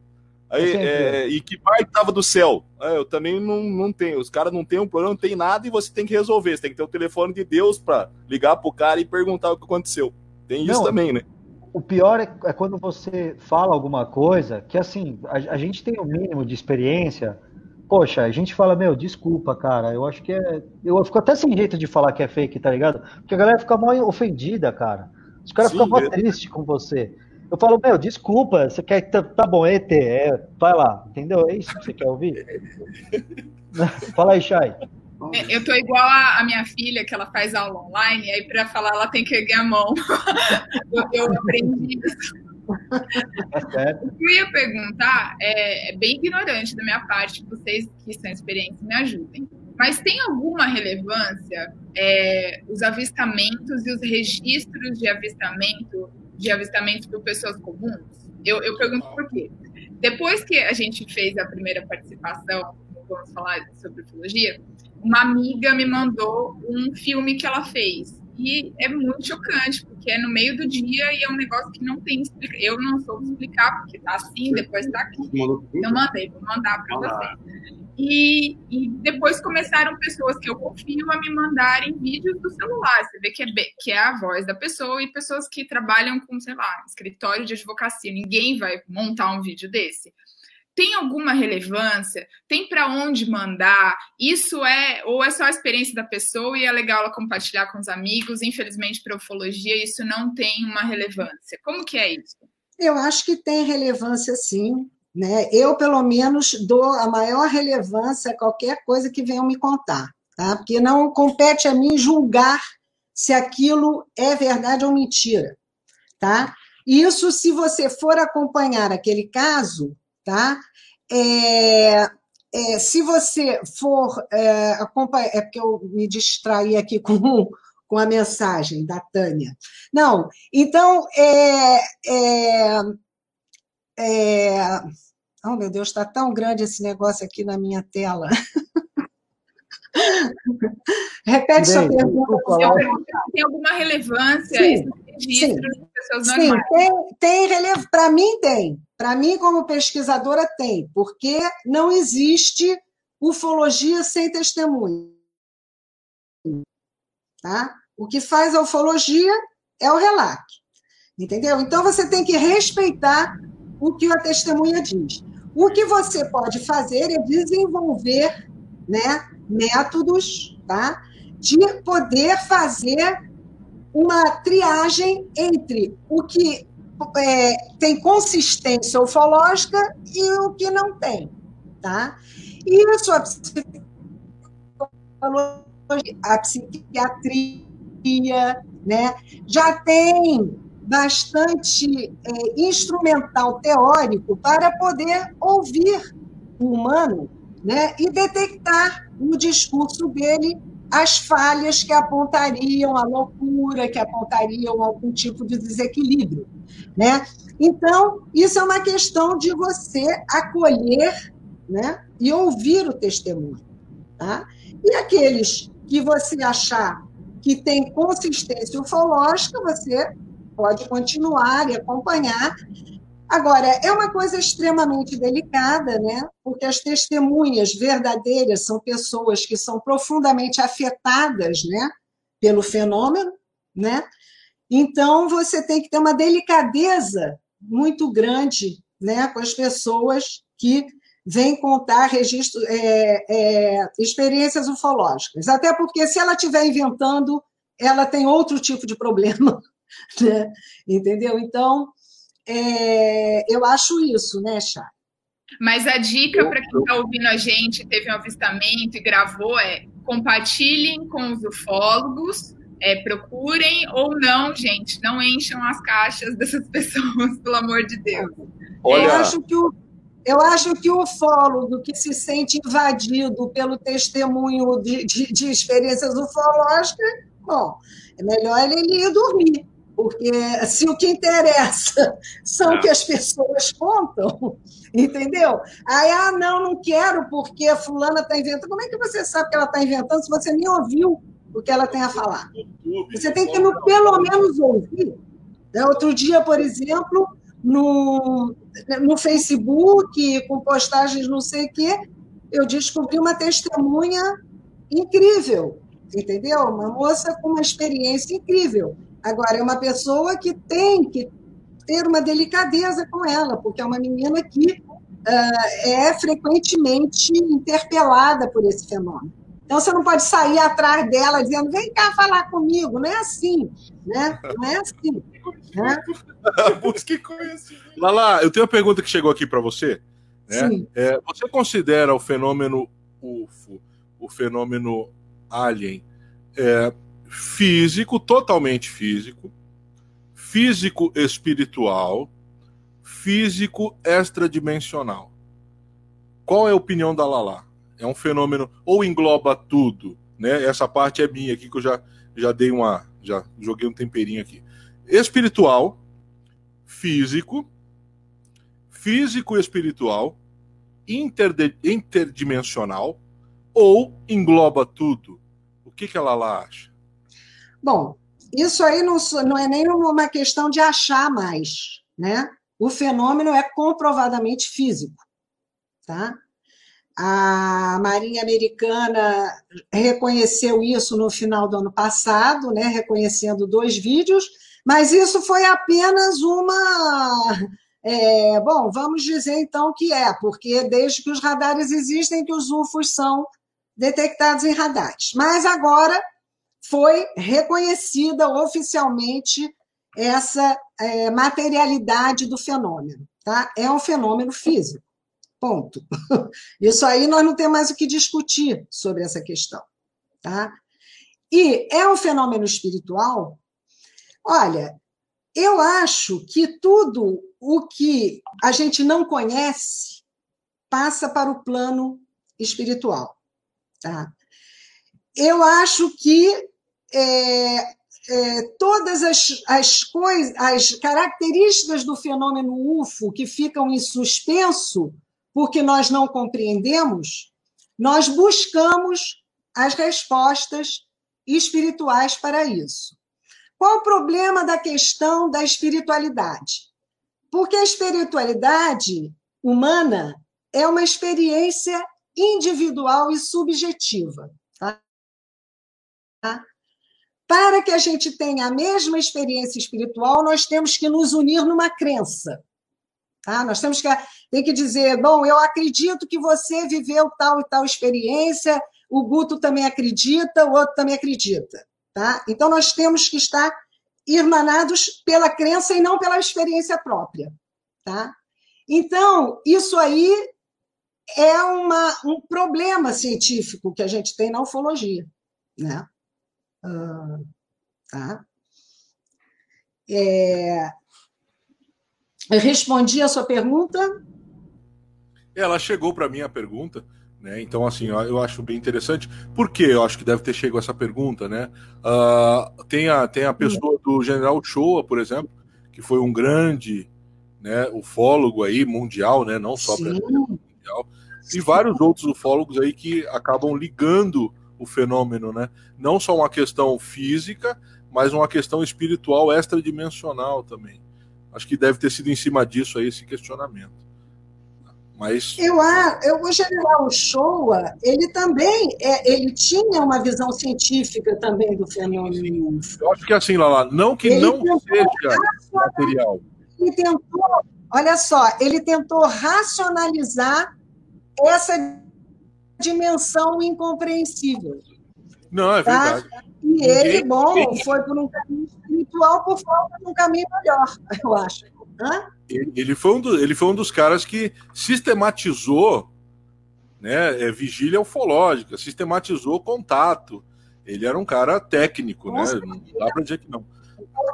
Aí, é, e que parte tava do céu? Ah, eu também não, não tenho. Os caras não têm um problema, não tem nada e você tem que resolver. Você tem que ter o telefone de Deus para ligar pro cara e perguntar o que aconteceu. Tem isso Não, também, né? O pior é, é quando você fala alguma coisa que, assim, a, a gente tem o mínimo de experiência. Poxa, a gente fala, meu, desculpa, cara. Eu acho que é. Eu fico até sem jeito de falar que é fake, tá ligado? Porque a galera fica mal ofendida, cara. Os caras Sim, ficam é. tristes com você. Eu falo, meu, desculpa, você quer. Tá, tá bom, ET, é, vai lá, entendeu? É isso que você quer ouvir? Fala aí, Chay. É, Eu tô igual a, a minha filha, que ela faz aula online, aí para falar ela tem que erguer a mão. eu, eu aprendi isso. Tá. O que eu ia perguntar é, é bem ignorante da minha parte, vocês que são experientes me ajudem. Mas tem alguma relevância é, os avistamentos e os registros de avistamento, de avistamento por pessoas comuns? Eu, eu pergunto por quê. Depois que a gente fez a primeira participação, vamos falar sobre ufologia, uma amiga me mandou um filme que ela fez. E é muito chocante, porque é no meio do dia e é um negócio que não tem explicação. Eu não soube explicar, porque tá assim, depois tá aqui. Eu mandei, vou mandar para você. E, e depois começaram pessoas que eu confio a me mandarem vídeos do celular. Você vê que é, que é a voz da pessoa e pessoas que trabalham com, sei lá, escritório de advocacia. Ninguém vai montar um vídeo desse. Tem alguma relevância? Tem para onde mandar? Isso é ou é só a experiência da pessoa e é legal ela compartilhar com os amigos? Infelizmente, para ufologia isso não tem uma relevância. Como que é isso? Eu acho que tem relevância, sim. Né? Eu, pelo menos, dou a maior relevância a qualquer coisa que venham me contar, tá? porque não compete a mim julgar se aquilo é verdade ou mentira. Tá? Isso, se você for acompanhar aquele caso, tá? É, é, se você for é, acompanhar, é porque eu me distraí aqui com, com a mensagem da Tânia. Não, então, é, é, é, Oh, meu Deus, está tão grande esse negócio aqui na minha tela. Repete sua Bem, pergunta. pergunto se tem alguma relevância Sim, registro de pessoas Sim, normais? tem, tem relevo. Para mim, tem. Para mim, como pesquisadora, tem. Porque não existe ufologia sem testemunho. Tá? O que faz a ufologia é o relato. Entendeu? Então, você tem que respeitar o que a testemunha diz. O que você pode fazer é desenvolver né, métodos tá, de poder fazer uma triagem entre o que é, tem consistência ufológica e o que não tem. Tá? Isso a psicologia, a psiquiatria né, já tem bastante é, instrumental teórico para poder ouvir o humano né, e detectar no discurso dele as falhas que apontariam a loucura, que apontariam algum tipo de desequilíbrio. Né? Então, isso é uma questão de você acolher né, e ouvir o testemunho. Tá? E aqueles que você achar que tem consistência ufológica, você pode continuar e acompanhar. Agora, é uma coisa extremamente delicada, né? porque as testemunhas verdadeiras são pessoas que são profundamente afetadas né? pelo fenômeno, né? então você tem que ter uma delicadeza muito grande né? com as pessoas que vêm contar registro, é, é, experiências ufológicas. Até porque, se ela estiver inventando, ela tem outro tipo de problema. Né? Entendeu? Então, é, eu acho isso, né, Chá? Mas a dica para quem está ouvindo a gente, teve um avistamento e gravou, é compartilhem com os ufólogos, é, procurem ou não, gente, não encham as caixas dessas pessoas, pelo amor de Deus. Olha, Eu acho que o, eu acho que o ufólogo que se sente invadido pelo testemunho de, de, de experiências ufológicas, bom, é melhor ele ir dormir, Porque se o que interessa são o que as pessoas contam, entendeu? Aí, ah, não, não quero porque a fulana está inventando. Como é que você sabe que ela está inventando se você nem ouviu o que ela tem a falar? Você tem que, no, pelo menos, ouvir. Né? Outro dia, por exemplo, no, no Facebook, com postagens não sei o quê, eu descobri uma testemunha incrível, entendeu? Uma moça com uma experiência incrível. Agora, é uma pessoa que tem que ter uma delicadeza com ela, porque é uma menina que uh, é frequentemente interpelada por esse fenômeno. Então, você não pode sair atrás dela dizendo, vem cá falar comigo. Não é assim, né? Não é assim. Né? Busque conhecimento. Lala, eu tenho uma pergunta que chegou aqui para você. Né? É, você considera o fenômeno UFO, o fenômeno alien, é, físico, totalmente físico, físico espiritual, físico extradimensional? Qual é a opinião da Lala? É um fenômeno ou engloba tudo, né? Essa parte é minha aqui que eu já já dei uma, já joguei um temperinho aqui. Espiritual, físico, físico espiritual, interdimensional ou engloba tudo? O que, que ela lá acha? Bom, isso aí não, não é nem uma questão de achar mais, né? O fenômeno é comprovadamente físico, tá? A Marinha Americana reconheceu isso no final do ano passado, né, reconhecendo dois vídeos, mas isso foi apenas uma. É, bom, vamos dizer então que é, porque desde que os radares existem, que os UFOs são detectados em radares. Mas agora foi reconhecida oficialmente essa é, materialidade do fenômeno. Tá? É um fenômeno físico. Ponto. Isso aí nós não temos mais o que discutir sobre essa questão. Tá? E é um fenômeno espiritual? Olha, eu acho que tudo o que a gente não conhece passa para o plano espiritual. Tá? Eu acho que é, é, todas as, as, coisas, as características do fenômeno UFO que ficam em suspenso porque nós não compreendemos, nós buscamos as respostas espirituais para isso. Qual o problema da questão da espiritualidade? Porque a espiritualidade humana é uma experiência individual e subjetiva. Tá? Para que a gente tenha a mesma experiência espiritual, nós temos que nos unir numa crença. Tá? Nós temos que, tem que dizer, bom, eu acredito que você viveu tal e tal experiência, o Guto também acredita, o outro também acredita. Tá? Então, nós temos que estar irmanados pela crença e não pela experiência própria. Tá? Então, isso aí é uma, um problema científico que a gente tem na ufologia. Né? Uh, tá? É, eu respondi a sua pergunta? Ela chegou para mim a pergunta, né? Então, assim, eu acho bem interessante. Por que eu acho que deve ter chegado essa pergunta, né? Uh, tem, a, tem a pessoa do General Shoa, por exemplo, que foi um grande né, ufólogo aí mundial, né? Não só brasileiro, mundial. E vários outros ufólogos aí que acabam ligando o fenômeno, né? Não só uma questão física, mas uma questão espiritual extradimensional também. Acho que deve ter sido em cima disso aí esse questionamento. Mas eu, eu o general Shoa, ele também é, ele tinha uma visão científica também do fenômeno. Eu acho que é assim, Lala, não que ele não seja material. Ele tentou, olha só, ele tentou racionalizar essa dimensão incompreensível. Não, é tá? verdade. E Ninguém... ele, bom, foi por um caminho espiritual por falta de um caminho melhor, eu acho. Hã? Ele foi, um do, ele foi um dos caras que sistematizou né, é, vigília ufológica, sistematizou contato. Ele era um cara técnico, né? Nossa, né? Não dá para dizer que não.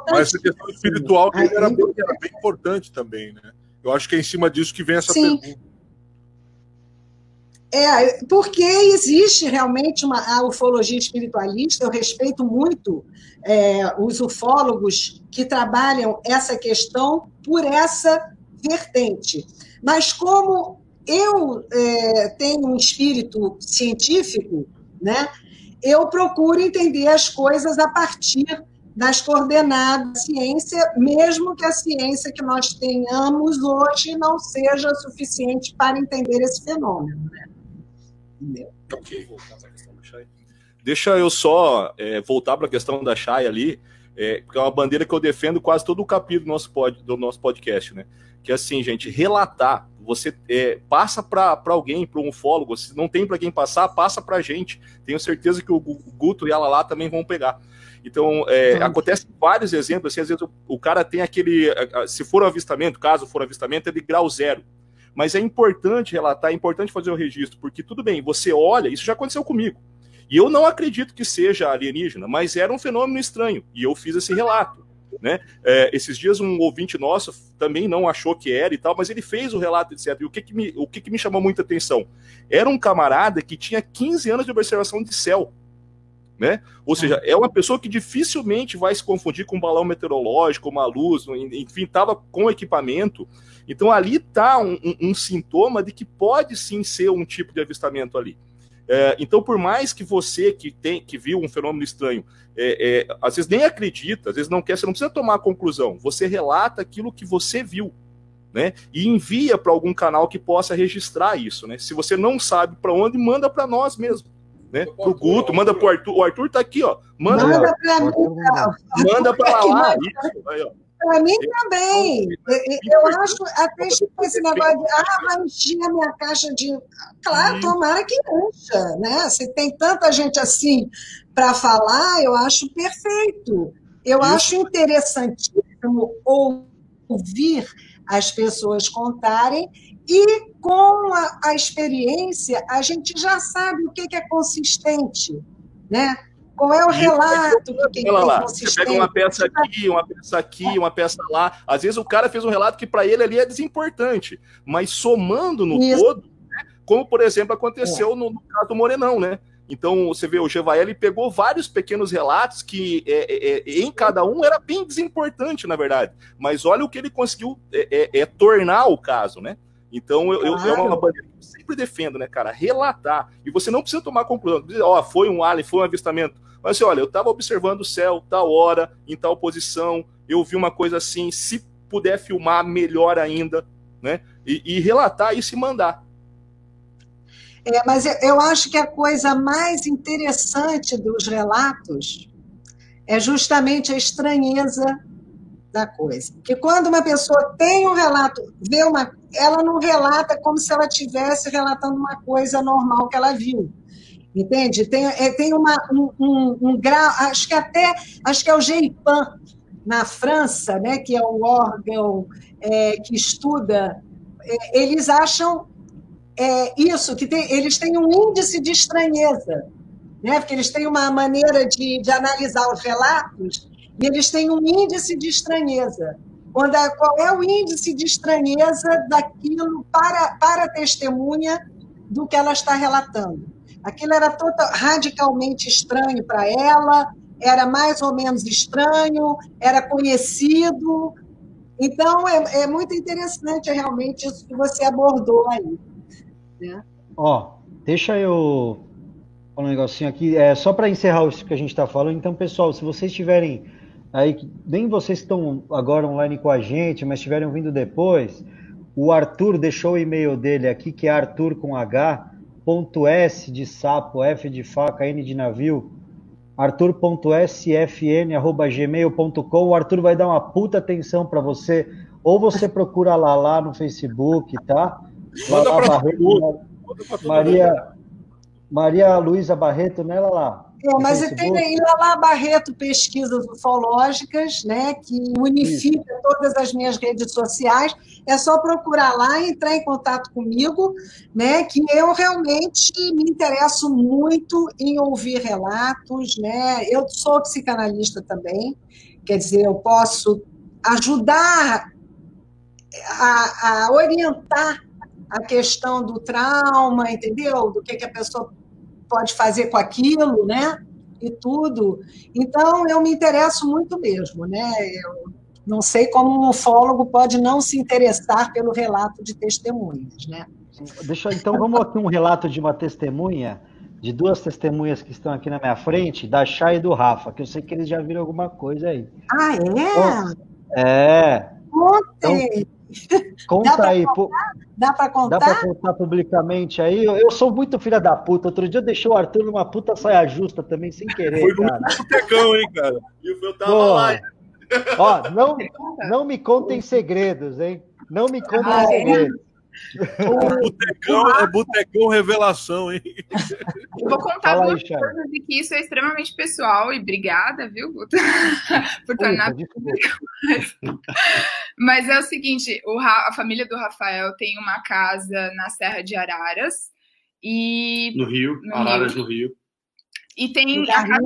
Mas essa questão espiritual dele era bem, era bem importante também, né? Eu acho que é em cima disso que vem essa Sim. pergunta. É, porque existe realmente uma a ufologia espiritualista, eu respeito muito é, os ufólogos que trabalham essa questão por essa vertente. Mas como eu é, tenho um espírito científico, né, eu procuro entender as coisas a partir das coordenadas da ciência, mesmo que a ciência que nós tenhamos hoje não seja suficiente para entender esse fenômeno. Né? Ok. Deixa eu só é, voltar para a questão da Chay ali, é, porque é uma bandeira que eu defendo quase todo o capítulo do nosso, pod, do nosso podcast, né? Que é assim, gente, relatar. Você é, passa para alguém, para um ufólogo, se não tem para quem passar, passa para a gente. Tenho certeza que o Guto e a Lala também vão pegar. Então, é, uhum. acontece vários exemplos, assim, às vezes o, o, cara tem aquele, se for um avistamento, caso for um avistamento, é de grau zero. Mas é importante relatar, é importante fazer o registro, porque tudo bem, você olha, isso já aconteceu comigo. E eu não acredito que seja alienígena, mas era um fenômeno estranho, e eu fiz esse relato. Né? É, esses dias um ouvinte nosso também não achou que era e tal, mas ele fez o relato, etc. E o que, que, me, o que, que me chamou muita atenção? Era um camarada que tinha 15 anos de observação de céu. Né? Ou seja, é uma pessoa que dificilmente vai se confundir com um balão meteorológico, uma luz, enfim, estava com equipamento. Então ali está um, um, um, sintoma de que pode sim ser um tipo de avistamento ali. É, então, por mais que você que tem que viu um fenômeno estranho, é, é, às vezes nem acredita, às vezes não quer, você não precisa tomar a conclusão. Você relata aquilo que você viu. Né? E envia para algum canal que possa registrar isso, né? Se você não sabe para onde, manda para nós mesmo né? Pro Guto, manda pro Arthur. O Arthur tá aqui, ó. Manda, manda pra mim. Manda pra lá. Isso, aí, ó. Para mim também. Eu acho, até esse negócio de, ah, vai encher a minha caixa de. Claro, tomara que encha, né? Se tem tanta gente assim para falar, eu acho perfeito. Eu acho interessantíssimo ouvir as pessoas contarem e com a, a experiência, a gente já sabe o que, que é consistente, né? Qual é o relato que é lá, Você pega uma peça aqui, uma peça aqui, uma peça lá. Às vezes o cara fez um relato que para ele ali é desimportante, mas somando no Isso. todo, né? como por exemplo aconteceu é. no, no, caso do Morenão, né? Então você vê o Gevael ele pegou vários pequenos relatos que é, é, é, em cada um era bem desimportante na verdade, mas olha o que ele conseguiu é, é, tornar o caso, né? Então, eu, claro. eu, é uma bandeira que eu sempre defendo, né, cara? Relatar. E você não precisa tomar conclusão. Ó, oh, foi um alien, foi um avistamento. Mas assim, olha, eu estava observando o céu, tal hora, em tal posição, eu vi uma coisa assim, se puder filmar, melhor ainda, né? E, e relatar isso e mandar. É, mas eu, eu acho que a coisa mais interessante dos relatos é justamente a estranheza da coisa. Porque quando uma pessoa tem um relato, vê uma, ela não relata como se ela estivesse relatando uma coisa normal que ela viu. Entende? Tem, é, tem uma, um, um, um grau, acho que até, acho que é o GEIPAN, na França, né, que é o órgão é, que estuda, é, eles acham é, isso, que tem, eles têm um índice de estranheza, né, porque eles têm uma maneira de, de analisar os relatos e eles têm um índice de estranheza. Quando a, qual é o índice de estranheza daquilo para, para a testemunha do que ela está relatando? Aquilo era total, radicalmente estranho para ela, era mais ou menos estranho, era conhecido. Então, é, é muito interessante realmente isso que você abordou aí. Né? Ó, deixa eu falar um negocinho aqui, é, só para encerrar isso que a gente está falando. Então, pessoal, se vocês tiverem aí, nem vocês estão agora online com a gente, mas estiverem vindo depois, o Arthur deixou o e-mail dele aqui, que é arthur com H, ponto S de sapo, F de faca, N de navio, arthur.sfn.gmail.com. O Arthur vai dar uma puta atenção para você, ou você procura lá lá no Facebook, tá? Manda pra Barreto, Maria, Maria Luísa Barreto, né, Lala? É, mas tem aí lá Barreto Pesquisas Ufológicas, né, que unifica Isso. todas as minhas redes sociais. É só procurar lá e entrar em contato comigo, né, que eu realmente me interesso muito em ouvir relatos. Né? Eu sou psicanalista também, quer dizer, eu posso ajudar a, a orientar a questão do trauma, entendeu? Do que, que a pessoa pode fazer com aquilo, né? E tudo. Então, eu me interesso muito mesmo, né? Eu não sei como um ufólogo pode não se interessar pelo relato de testemunhas, né? Deixa, então, vamos aqui um relato de uma testemunha, de duas testemunhas que estão aqui na minha frente, da Chay e do Rafa, que eu sei que eles já viram alguma coisa aí. Ah, é? É. Ontem. Então, conta aí. Contar? Dá para contar? Dá para contar publicamente aí? Eu, eu, sou muito filha da puta. Outro dia eu deixei o Arthur numa puta saia justa também, sem querer. Foi cara. muito pecão, hein, cara? E eu tava Pô. lá. Ó, não, não me contem segredos, hein? Não me contem ah, segredos. Botecão é botecão revelação, hein? Eu vou contar Fala duas aí, coisas de que isso é extremamente pessoal e obrigada, viu, por tornar. Mas é o seguinte: o a família do Rafael tem uma casa na Serra de Araras e no Rio, no Araras Rio. no Rio. E tem a casa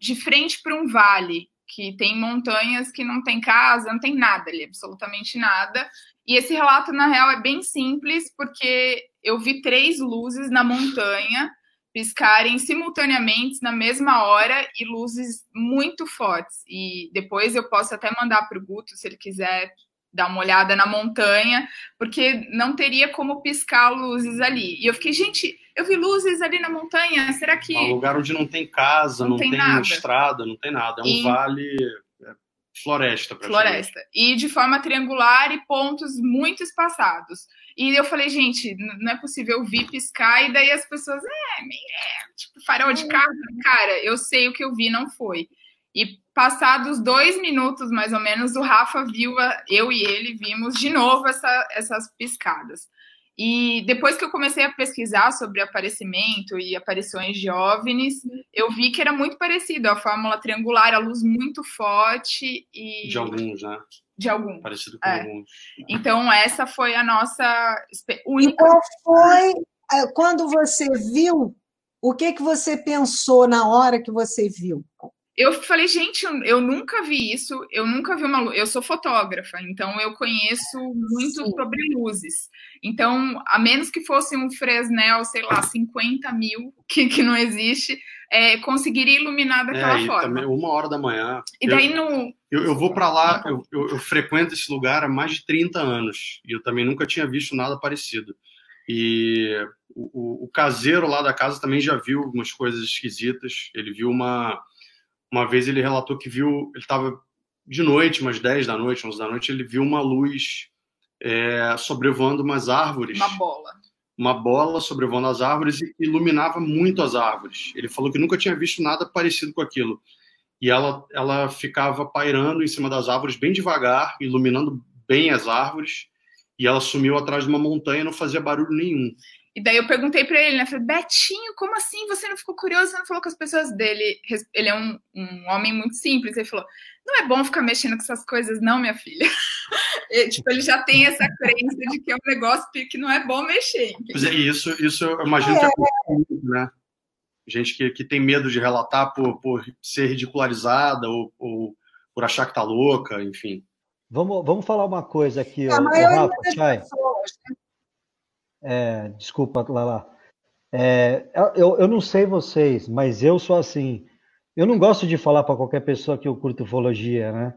de frente para um vale que tem montanhas que não tem casa, não tem nada ali, absolutamente nada. E esse relato, na real, é bem simples, porque eu vi três luzes na montanha piscarem simultaneamente na mesma hora e luzes muito fortes. E depois eu posso até mandar para o Guto, se ele quiser dar uma olhada na montanha, porque não teria como piscar luzes ali. E eu fiquei, gente, eu vi luzes ali na montanha, será que. É um lugar onde não tem casa, não, não tem, tem estrada, não tem nada. É um e... vale. Floresta. Floresta. E de forma triangular e pontos muito espaçados. E eu falei, gente, não é possível vir piscar, e daí as pessoas, é, é tipo, farol de carro. Cara, eu sei o que eu vi, não foi. E passados dois minutos, mais ou menos, o Rafa viu, eu e ele vimos de novo essa, essas piscadas. E depois que eu comecei a pesquisar sobre aparecimento e aparições de OVNIs, eu vi que era muito parecido, a fórmula triangular, a luz muito forte e... De alguns, né? De alguns. Parecido com é. alguns. Então, essa foi a nossa única... E qual foi, é, quando você viu, o que, que você pensou na hora que você viu? Eu falei, gente, eu, nunca vi isso, eu nunca vi uma luz. Eu sou fotógrafa, então eu conheço muito Sim. sobre luzes. Então, a menos que fosse um Fresnel, sei lá, 50 mil, que, que não existe, é, conseguiria iluminar daquela é, forma. Também, uma hora da manhã. E daí eu, no. Eu, eu vou para lá, eu, eu, eu, frequento esse lugar há mais de 30 anos, e eu também nunca tinha visto nada parecido. E o, o, o caseiro lá da casa também já viu algumas coisas esquisitas. Ele viu uma uma vez ele relatou que viu, ele estava de noite, umas 10 da noite, 11 da noite, ele viu uma luz é, sobrevoando umas árvores. Uma bola. Uma bola sobrevoando as árvores e iluminava muito as árvores. Ele falou que nunca tinha visto nada parecido com aquilo. E ela, ela ficava pairando em cima das árvores bem devagar, iluminando bem as árvores. E ela sumiu atrás de uma montanha e não fazia barulho nenhum. E daí eu perguntei para ele, né? Falei, Betinho, como assim? Você não ficou curioso? Você não falou com as pessoas dele? Ele é um, um homem muito simples. Ele falou: não é bom ficar mexendo com essas coisas, não, minha filha. e, tipo, ele já tem essa crença de que é um negócio que não é bom mexer. Pois é, isso, isso eu imagino que é né? Gente que, que tem medo de relatar por, por ser ridicularizada ou, ou por achar que tá louca, enfim. Vamos, vamos falar uma coisa aqui, ó, Rafa, Chay. Pessoas, né? É, desculpa, Lala. É, eu, eu não sei vocês, mas eu sou assim. Eu não gosto de falar para qualquer pessoa que eu curto ufologia, né?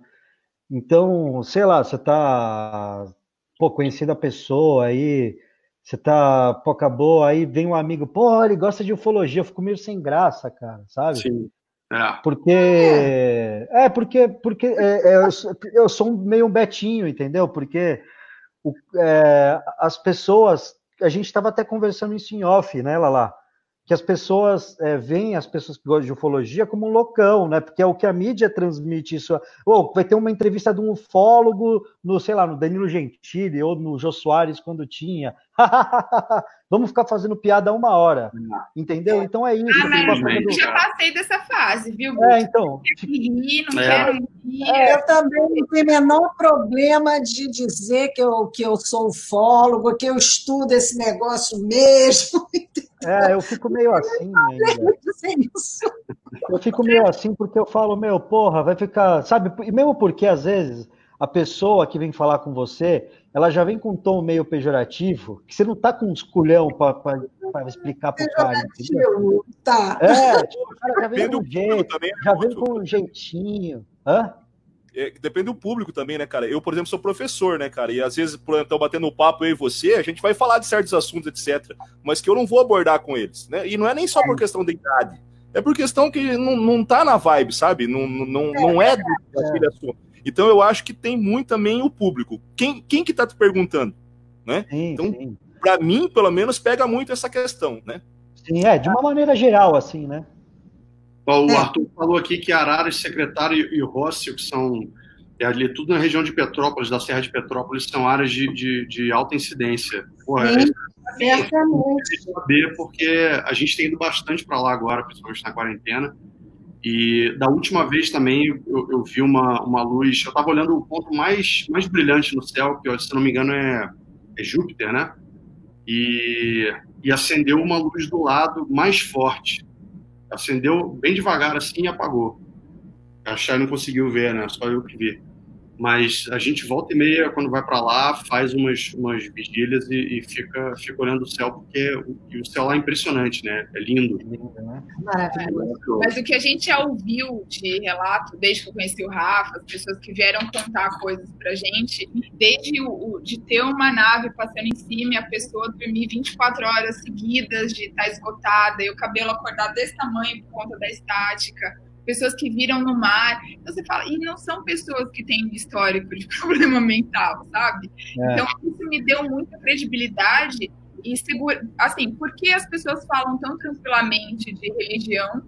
Então, sei lá, você tá pô, conhecendo a pessoa aí, você tá, pô, acabou, aí vem um amigo, pô, ele gosta de ufologia, eu fico meio sem graça, cara, sabe? Sim. É. Porque. É, porque, porque é, é, eu sou meio um betinho, entendeu? Porque o, é, as pessoas a gente estava até conversando isso em off, né, Lala? Que as pessoas é, veem as pessoas que gostam de ufologia como um loucão, né? Porque é o que a mídia transmite isso. Ou vai ter uma entrevista de um ufólogo no, sei lá, no Danilo Gentili ou no Jô Soares quando tinha. Vamos ficar fazendo piada uma hora. Entendeu? Então é isso. Ah, não, fazendo... Já passei dessa fase, viu? É, então. Rir, não é. quero rir. É, eu também não tenho o menor problema de dizer que eu, que eu sou ufólogo, que eu estudo esse negócio mesmo. É, eu fico meio assim. Eu fico meio assim porque eu falo, meu, porra, vai ficar. Sabe? E mesmo porque às vezes a pessoa que vem falar com você, ela já vem com um tom meio pejorativo, que você não tá com um esculhão para explicar pro cara. Entendeu? Tá. É, tipo, o cara já vem com um jeito, também, já vem com um jeitinho. Hã? É, depende do público também, né, cara? Eu, por exemplo, sou professor, né, cara? E às vezes, por então, batendo um papo eu e você, a gente vai falar de certos assuntos, etc. Mas que eu não vou abordar com eles, né? E não é nem só por questão da idade. É por questão que não, não tá na vibe, sabe? Não, não, não é daquele assunto. Então eu acho que tem muito também o público. Quem, quem que tá te perguntando? Né? Sim, então, para mim, pelo menos, pega muito essa questão, né? Sim, é, de uma maneira geral, assim, né? O é. Arthur falou aqui que Araras, Secretário e Rócio, que são é ali tudo na região de Petrópolis, da Serra de Petrópolis, são áreas de, de, de alta incidência. Porra, Sim, é, é saber, porque a gente tem ido bastante para lá agora, principalmente na quarentena. E da última vez também eu, eu vi uma, uma luz. Eu estava olhando o ponto mais, mais brilhante no céu, que se não me engano é, é Júpiter, né? E, e acendeu uma luz do lado mais forte. Acendeu bem devagar assim e apagou. A não conseguiu ver, né? Só eu que vi. Mas a gente volta e meia, quando vai para lá, faz umas, umas vigílias e, e, fica, fica olhando o céu, porque o, o céu lá é impressionante, né? É lindo. Né? Maravilhoso. Mas o que a gente já ouviu de relato, desde que eu conheci o Rafa, as pessoas que vieram contar coisas pra gente, desde o, o de ter uma nave passando em cima e a pessoa dormir 24 horas seguidas, de estar tá esgotada, e o cabelo acordado desse tamanho por conta da estática pessoas que viram no mar. Então você fala, e não são pessoas que têm histórico de problema mental, sabe? É. Então isso me deu muita credibilidade e segura, assim, porque as pessoas falam tão tranquilamente de religião,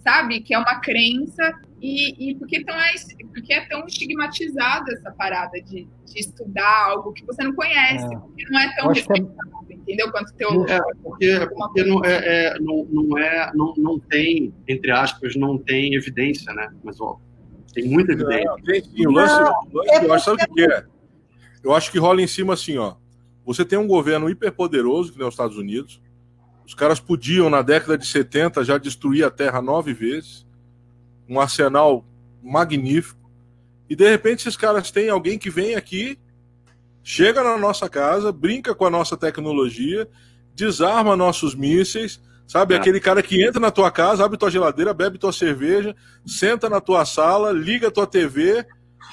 sabe? Que é uma crença e, e porque, tão é, porque é tão estigmatizada essa parada de, de estudar algo que você não conhece, é. porque não é tão respeitado, é... entendeu? Quanto teu é, porque, porque não, é, é, não, não, é, não, não tem, entre aspas, não tem evidência, né? Mas, ó, tem muita evidência. Não, tem, sim, o lance, o lance é eu acho, sabe o que é? Eu acho que rola em cima assim, ó. Você tem um governo hiperpoderoso, que nem os Estados Unidos. Os caras podiam, na década de 70, já destruir a Terra nove vezes um arsenal magnífico. E de repente esses caras têm alguém que vem aqui, chega na nossa casa, brinca com a nossa tecnologia, desarma nossos mísseis, sabe? É. Aquele cara que entra na tua casa, abre tua geladeira, bebe tua cerveja, senta na tua sala, liga tua TV,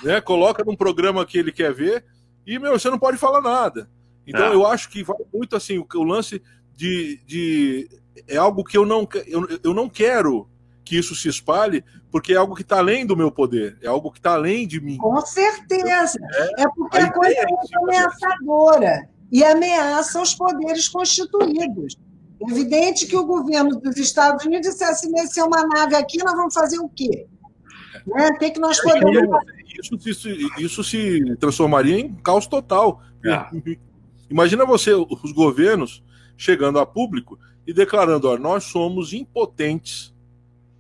né? Coloca num programa que ele quer ver e, meu, você não pode falar nada. Então é. eu acho que vai muito assim, o, o lance de, de. É algo que eu não, eu, eu não quero que isso se espalhe, porque é algo que está além do meu poder, é algo que está além de mim. Com certeza. É, é porque a, a coisa é, é ameaçadora e ameaça os poderes constituídos. É evidente que o governo dos Estados Unidos dissesse assim, se é uma nave aqui, nós vamos fazer o quê? Né? O que, que nós podemos fazer? Isso, isso, isso se transformaria em caos total. É. Imagina você, os governos, chegando a público e declarando: ó, nós somos impotentes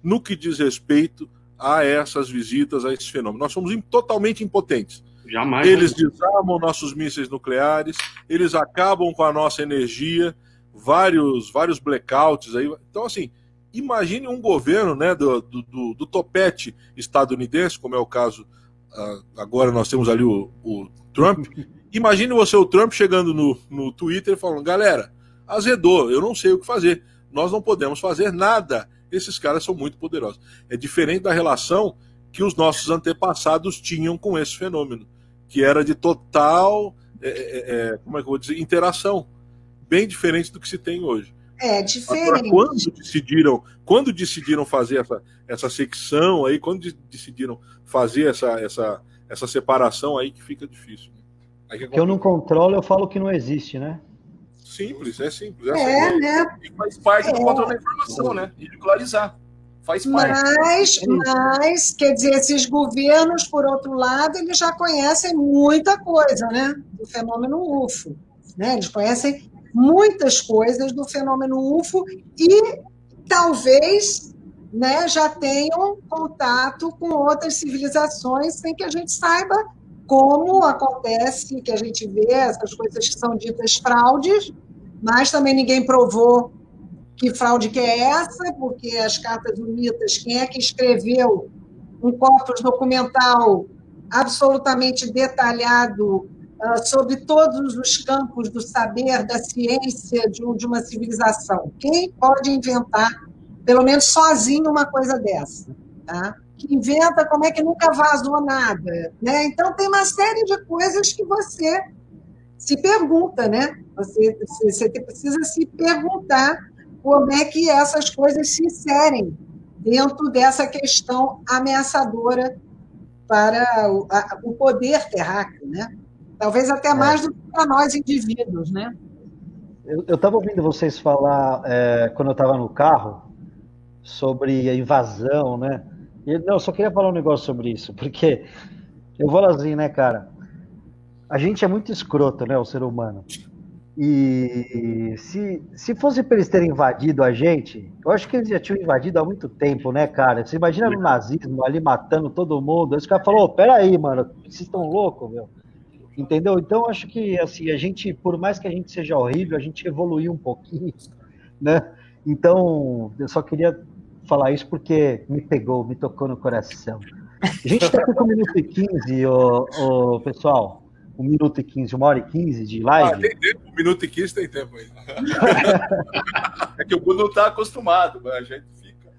no que diz respeito a essas visitas, a esses fenômenos. Nós somos totalmente impotentes. Jamais. Eles desarmam nossos mísseis nucleares, eles acabam com a nossa energia, vários, vários blackouts aí. Então, assim, imagine um governo né, do, do, do topete estadunidense, como é o caso, uh, agora nós temos ali o, o Trump. Imagine você, o Trump, chegando no, no Twitter falando: galera, azedou, eu não sei o que fazer, nós não podemos fazer nada esses caras são muito poderosos. É diferente da relação que os nossos antepassados tinham com esse fenômeno, que era de total, é, é, é, como é que eu vou dizer, interação, bem diferente do que se tem hoje. É diferente. Agora, quando decidiram, quando decidiram fazer essa, essa secção aí, quando decidiram fazer essa, essa, essa separação aí que fica difícil. Né? que, que eu não controlo, eu falo que não existe, né? Simples, é simples. É, é né? E faz parte é. do controle da informação, né? Ridicularizar. Faz parte. Mas, mas, quer dizer, esses governos, por outro lado, eles já conhecem muita coisa, né? Do fenômeno UFO. Né? Eles conhecem muitas coisas do fenômeno UFO e talvez né, já tenham contato com outras civilizações sem que a gente saiba como acontece, que a gente vê essas coisas que são ditas fraudes, mas também ninguém provou que fraude que é essa, porque as cartas unidas, quem é que escreveu um corpus documental absolutamente detalhado uh, sobre todos os campos do saber, da ciência de, de uma civilização. Quem pode inventar, pelo menos sozinho, uma coisa dessa? Tá? Que inventa como é que nunca vazou nada. Né? Então, tem uma série de coisas que você se pergunta, né? Você, você precisa se perguntar como é que essas coisas se inserem dentro dessa questão ameaçadora para o, a, o poder terráqueo, né? Talvez até é. mais do que para nós indivíduos, né? Eu estava ouvindo vocês falar é, quando eu estava no carro sobre a invasão, né? E, não, eu só queria falar um negócio sobre isso, porque eu vou assim, né, cara? A gente é muito escroto, né, o ser humano. E se, se fosse para eles terem invadido a gente, eu acho que eles já tinham invadido há muito tempo, né, cara? Você imagina no nazismo ali matando todo mundo. Aí os caras falaram, oh, peraí, mano, vocês estão loucos, meu. Entendeu? Então acho que assim, a gente, por mais que a gente seja horrível, a gente evoluiu um pouquinho, né? Então, eu só queria falar isso porque me pegou, me tocou no coração. A gente está com 1 minuto e 15, ô, ô, pessoal um minuto e quinze, uma hora e quinze de live. Ah, tem tempo, um minuto e quinze tem tempo aí. é que o Bruno não está acostumado, mas a gente fica.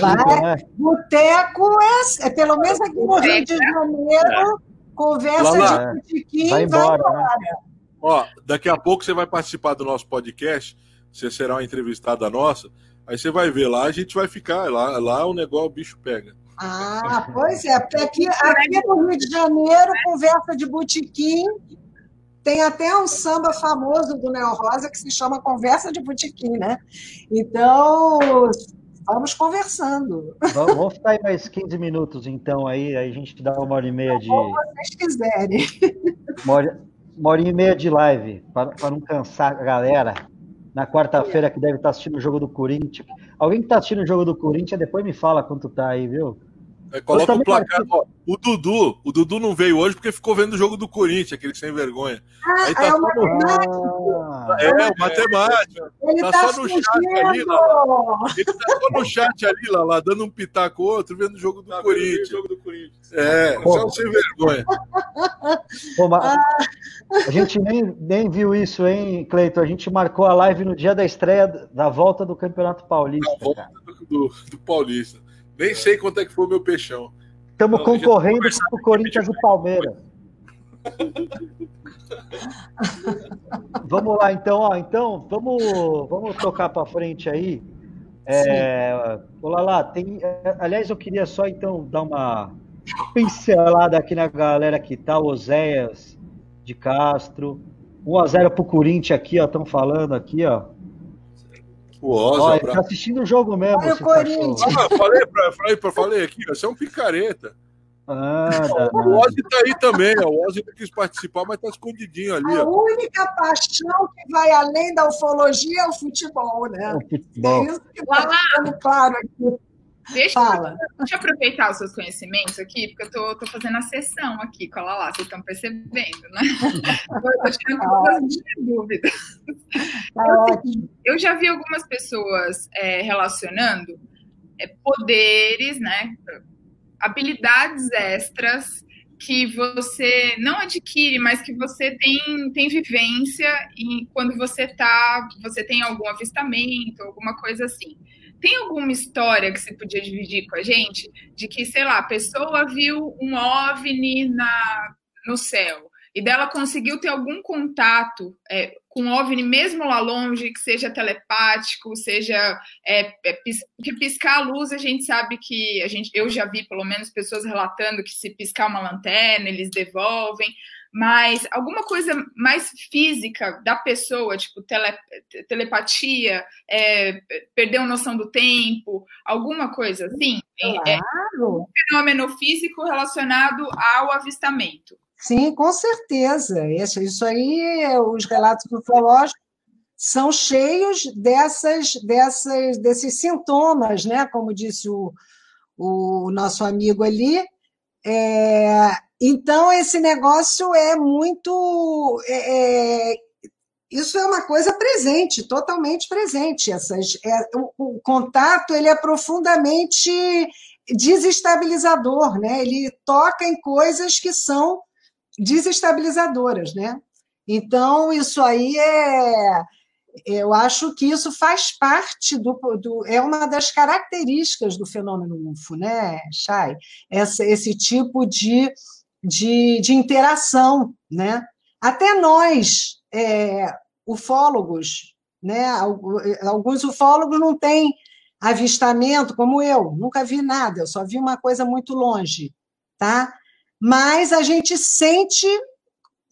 Vai, né? Boteco é, é, pelo menos aqui no Rio de Janeiro, é. conversa Lala, de botiquim, vai embora. Vai embora. Né? Ó, daqui a pouco você vai participar do nosso podcast, você será uma entrevistada nossa, aí você vai ver lá, a gente vai ficar, lá, lá o negócio, o bicho pega. Ah, pois é, porque aqui, aqui no Rio de Janeiro, conversa de botequim, tem até um samba famoso do Neo Rosa que se chama Conversa de Botequim, né? Então, vamos conversando. Vamos, vamos ficar aí mais 15 minutos, então, aí, aí a gente dá uma hora e meia de. Como vocês quiserem. Uma hora, uma hora e meia de live, para, para não cansar a galera. Na quarta-feira, que deve estar assistindo o jogo do Corinthians. Alguém que está assistindo o jogo do Corinthians, depois me fala quanto tá aí, viu? É, coloca o placar. Ó, o Dudu, o Dudu não veio hoje porque ficou vendo o jogo do Corinthians, aquele sem vergonha. Ah, Aí tá é, o matemático. é, o matemático. Ele tá, tá só no chat ali, lá, Ele tá só no chat ali, lá, lá dando um pitaco outro, vendo o jogo do, tá Corinthians. Jogo do Corinthians. É, Pô. só sem vergonha. Pô, mas a gente nem, nem viu isso, hein, Cleiton? A gente marcou a live no dia da estreia da volta do Campeonato Paulista. Da volta do, do, do Paulista. Nem sei quanto é que foi o meu peixão. Estamos concorrendo com o Corinthians e Palmeiras. vamos lá, então, ó, então vamos, vamos tocar para frente aí. É, olá lá, tem, aliás, eu queria só então dar uma pincelada aqui na galera que tá, Oséias de Castro, 1 a 0 pro Corinthians aqui, ó, estão falando aqui, ó. O Oza. tá assistindo o jogo mesmo. Olha o Corinthians. Ah, falei, pra, falei, pra, falei aqui, você é um picareta. Ah, o Ozzy tá aí também, ó. o Ozzy não quis participar, mas tá escondidinho ali. A ó. única paixão que vai além da ufologia é o futebol, né? O futebol. É isso que tá ficando claro aqui. Deixa, Fala. deixa eu aproveitar os seus conhecimentos aqui, porque eu tô, tô fazendo a sessão aqui com a Lala, vocês estão percebendo, né? eu tô tirando todas as dúvidas. Tá eu, eu, já vi algumas pessoas é, relacionando é, poderes, né? Habilidades extras que você não adquire, mas que você tem, tem vivência e quando você tá, você tem algum avistamento, alguma coisa assim. Tem alguma história que você podia dividir com a gente? De que, sei lá, a pessoa viu um OVNI na, no céu e dela conseguiu ter algum contato é, com o OVNI mesmo lá longe, que seja telepático, seja é, é, que piscar a luz, a gente sabe que a gente, eu já vi pelo menos pessoas relatando que se piscar uma lanterna eles devolvem mas alguma coisa mais física da pessoa, tipo tele, telepatia, é, perdeu noção do tempo, alguma coisa assim. É, é claro. É um fenômeno físico relacionado ao avistamento. Sim, com certeza. Isso, isso aí, os relatos ufológicos são cheios dessas, dessas, desses sintomas, né? Como disse o, o nosso amigo ali. É, então, esse negócio é muito. É, é, isso é uma coisa presente, totalmente presente. Essas, é, o, o, contato ele é profundamente desestabilizador, né? Ele toca em coisas que são desestabilizadoras, né? Então, isso aí é. Eu acho que isso faz parte do, do é uma das características do fenômeno UFO, né, Chay? Esse tipo de, de, de interação, né? Até nós, é, ufólogos, né? Alguns ufólogos não têm avistamento, como eu, nunca vi nada, eu só vi uma coisa muito longe, tá? Mas a gente sente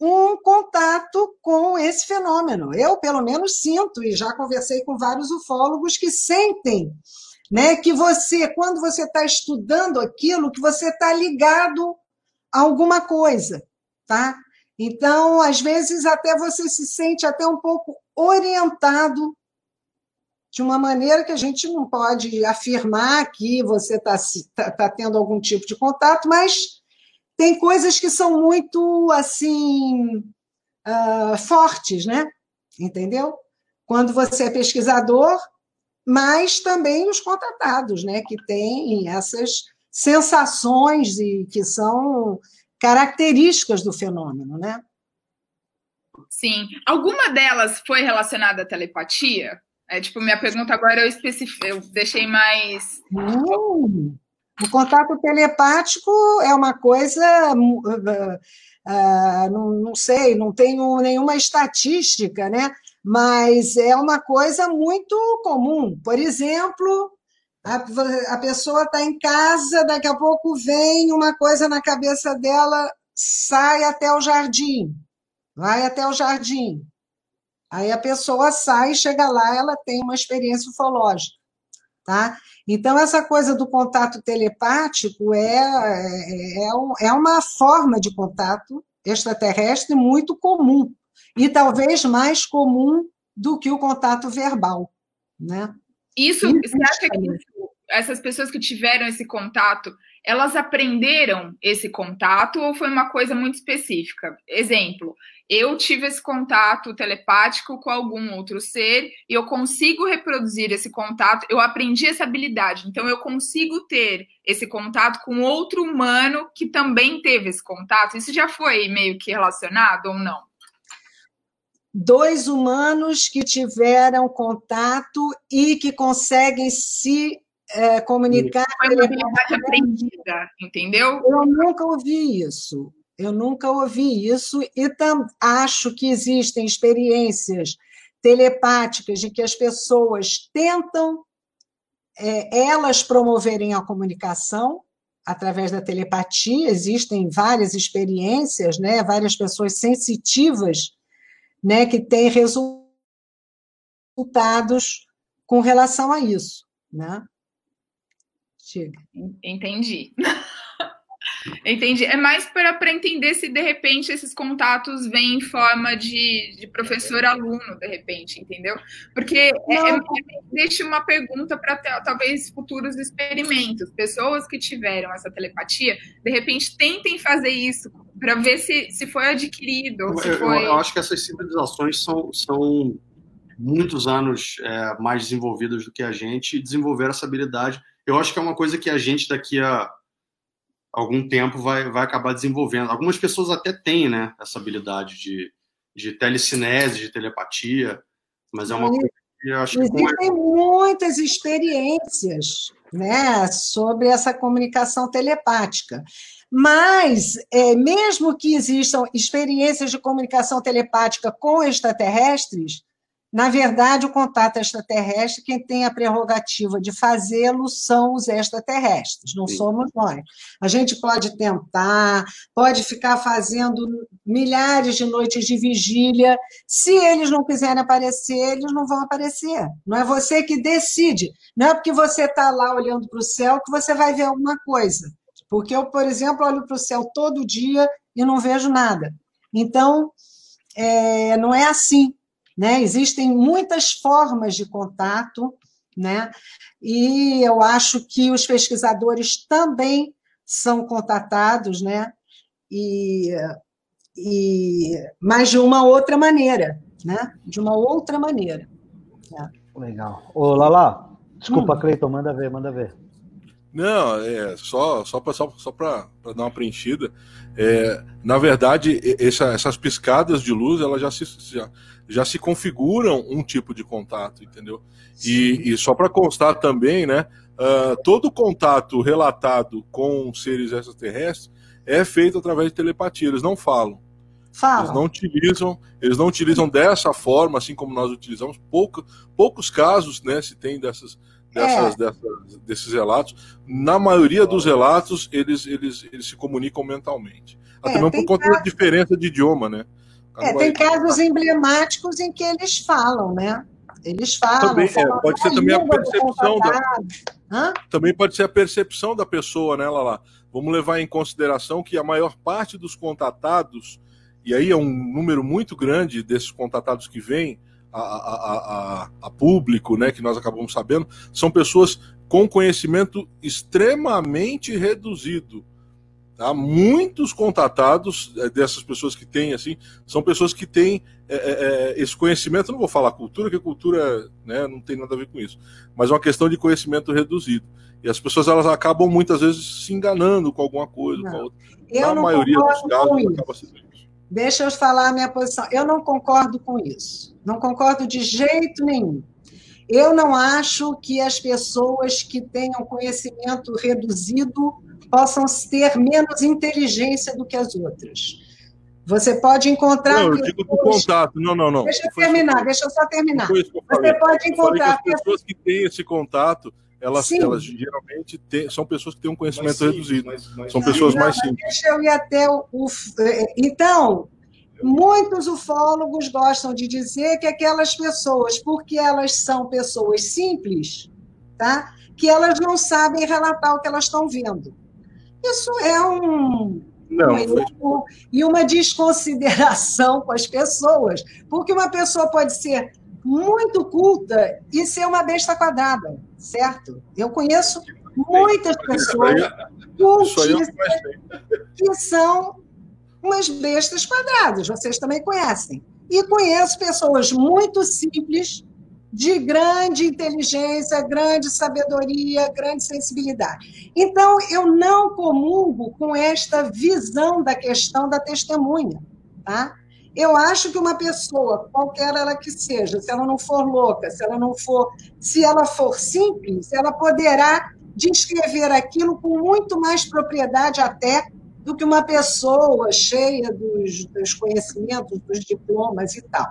um contato com esse fenômeno. Eu, pelo menos, sinto, e já conversei com vários ufólogos que sentem né, que você, quando você está estudando aquilo, que você está ligado alguma coisa, tá? Então, às vezes, até você se sente até um pouco orientado de uma maneira que a gente não pode afirmar que você está tá, tá tendo algum tipo de contato, mas tem coisas que são muito assim uh, fortes, né? Entendeu? Quando você é pesquisador, mas também os contatados, né? Que têm essas sensações e que são características do fenômeno, né? Sim. Alguma delas foi relacionada à telepatia? É, tipo, minha pergunta agora eu especifiquei, eu deixei mais. Hum, o contato telepático é uma coisa. Uh, não, não sei, não tenho nenhuma estatística, né? Mas é uma coisa muito comum. Por exemplo, a, a pessoa está em casa, daqui a pouco vem uma coisa na cabeça dela, sai até o jardim, vai até o jardim. Aí a pessoa sai, chega lá, ela tem uma experiência ufológica, tá? Então, essa coisa do contato telepático é, é, é, é uma forma de contato extraterrestre muito comum, e talvez mais comum do que o contato verbal, né? Isso, você acha que essas pessoas que tiveram esse contato, elas aprenderam esse contato ou foi uma coisa muito específica? Exemplo, eu tive esse contato telepático com algum outro ser e eu consigo reproduzir esse contato, eu aprendi essa habilidade, então eu consigo ter esse contato com outro humano que também teve esse contato. Isso já foi meio que relacionado ou não? Dois humanos que tiveram contato e que conseguem se é, comunicar. Foi uma habilidade aprendida, entendeu? Eu nunca ouvi isso. Eu nunca ouvi isso e tam, acho que existem experiências telepáticas de que as pessoas tentam é, elas promoverem a comunicação através da telepatia. Existem várias experiências, né? Várias pessoas sensitivas, né? Que têm resultados com relação a isso, né? Chega. Entendi. Entendi. É mais para entender se de repente esses contatos vêm em forma de, de professor-aluno, de repente, entendeu? Porque é, é, deixa uma pergunta para talvez futuros experimentos. Pessoas que tiveram essa telepatia, de repente tentem fazer isso para ver se, se foi adquirido. Se eu, foi... eu, acho que essas civilizações são, são muitos anos é, mais desenvolvidas do que a gente e desenvolveram essa habilidade eu acho que é uma coisa que a gente daqui a algum tempo vai, vai acabar desenvolvendo. Algumas pessoas até têm, né, essa habilidade de, de telecinese, de telepatia, mas é uma coisa que eu acho que... Existem muitas experiências né, sobre essa comunicação telepática. Mas, é, mesmo que existam experiências de comunicação telepática com extraterrestres, na verdade, o contato extraterrestre, quem tem a prerrogativa de fazê-lo são os extraterrestres, não Sim. somos nós. A gente pode tentar, pode ficar fazendo milhares de noites de vigília. Se eles não quiserem aparecer, eles não vão aparecer. Não é você que decide. Não é porque você está lá olhando para o céu que você vai ver alguma coisa. Porque eu, por exemplo, olho para o céu todo dia e não vejo nada. Então, é, não é assim né? Existem muitas formas de contato, né? e eu acho que os pesquisadores também são contatados, né? e, e, mas de uma outra maneira, né? de uma outra maneira. Né? Legal. Ô, Lala, desculpa, hum. Cleiton, manda ver, manda ver. Não, é só só para só, só dar uma preenchida. É, na verdade, essa, essas piscadas de luz elas já se, já, já se configuram um tipo de contato, entendeu? E, e só para constar também, né? Uh, todo contato relatado com seres extraterrestres é feito através de telepatia. Eles não falam. Fala. Eles não utilizam, eles não utilizam dessa forma, assim como nós utilizamos. Pouco, poucos casos, né, se tem dessas, dessas, é. dessas, desses relatos. Na maioria dos relatos, eles, eles, eles se comunicam mentalmente. Até é, mesmo por conta casos... da diferença de idioma, né? É, tem casos emblemáticos em que eles falam, né? Eles falam. Também, falam é, pode ser também a percepção da. Hã? Também pode ser a percepção da pessoa, né, Lala? Vamos levar em consideração que a maior parte dos contatados e aí é um número muito grande desses contatados que vêm a, a, a, a, público, né, que nós acabamos sabendo, são pessoas com conhecimento extremamente reduzido. Tá? Muitos contatados é, dessas pessoas que têm, assim, são pessoas que têm é, é, é, esse conhecimento, não vou falar cultura, que cultura né, não tem nada a ver com isso, mas é uma questão de conhecimento reduzido. E as pessoas elas acabam muitas vezes se enganando com alguma coisa, não. com a outra. Eu Na maioria dos casos, acaba sendo Deixa eu falar a minha posição. Eu não concordo com isso. Não concordo de jeito nenhum. Eu não acho que as pessoas que tenham conhecimento reduzido possam ter menos inteligência do que as outras. Você pode encontrar. Não, eu digo do contato. Não, não, não. Deixa eu terminar, deixa eu só terminar. Você pode encontrar. as pessoas que têm esse contato, elas, elas geralmente têm, são pessoas que têm um conhecimento simples, reduzido. Mais, mais são pessoas não, mais simples. Deixa eu ir até o, o. É, então, muitos ufólogos gostam de dizer que aquelas pessoas, porque elas são pessoas simples, tá? que elas não sabem relatar o que elas estão vendo. Isso é um. Não, um, e uma desconsideração com as pessoas, porque uma pessoa pode ser muito culta e ser uma besta quadrada, certo? Eu conheço muitas pessoas cultíssimas que são umas bestas quadradas, vocês também conhecem. E conheço pessoas muito simples, de grande inteligência, grande sabedoria, grande sensibilidade. Então, eu não comungo com esta visão da questão da testemunha. Tá? Eu acho que uma pessoa, qualquer ela que seja, se ela não for louca, se ela não for, se ela for simples, ela poderá descrever aquilo com muito mais propriedade até do que uma pessoa cheia dos, dos conhecimentos, dos diplomas e tal.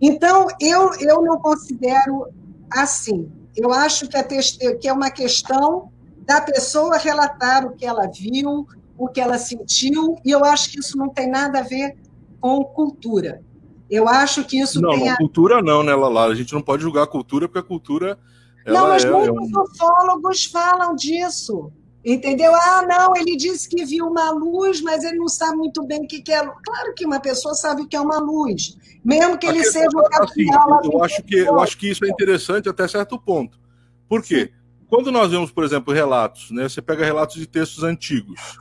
Então, eu, eu não considero assim. Eu acho que, a que é uma questão da pessoa relatar o que ela viu, o que ela sentiu, e eu acho que isso não tem nada a ver com cultura. Eu acho que isso não, tem. Não, a... cultura não, né, Lala? A gente não pode julgar a cultura, porque a cultura. Não, mas é, muitos é um... ufólogos falam disso. Entendeu? Ah, não, ele disse que viu uma luz, mas ele não sabe muito bem o que, que é. Claro que uma pessoa sabe o que é uma luz, mesmo que ele seja um assim, eu acho que Eu acho que isso é interessante até certo ponto. Por quê? Quando nós vemos, por exemplo, relatos, né? Você pega relatos de textos antigos.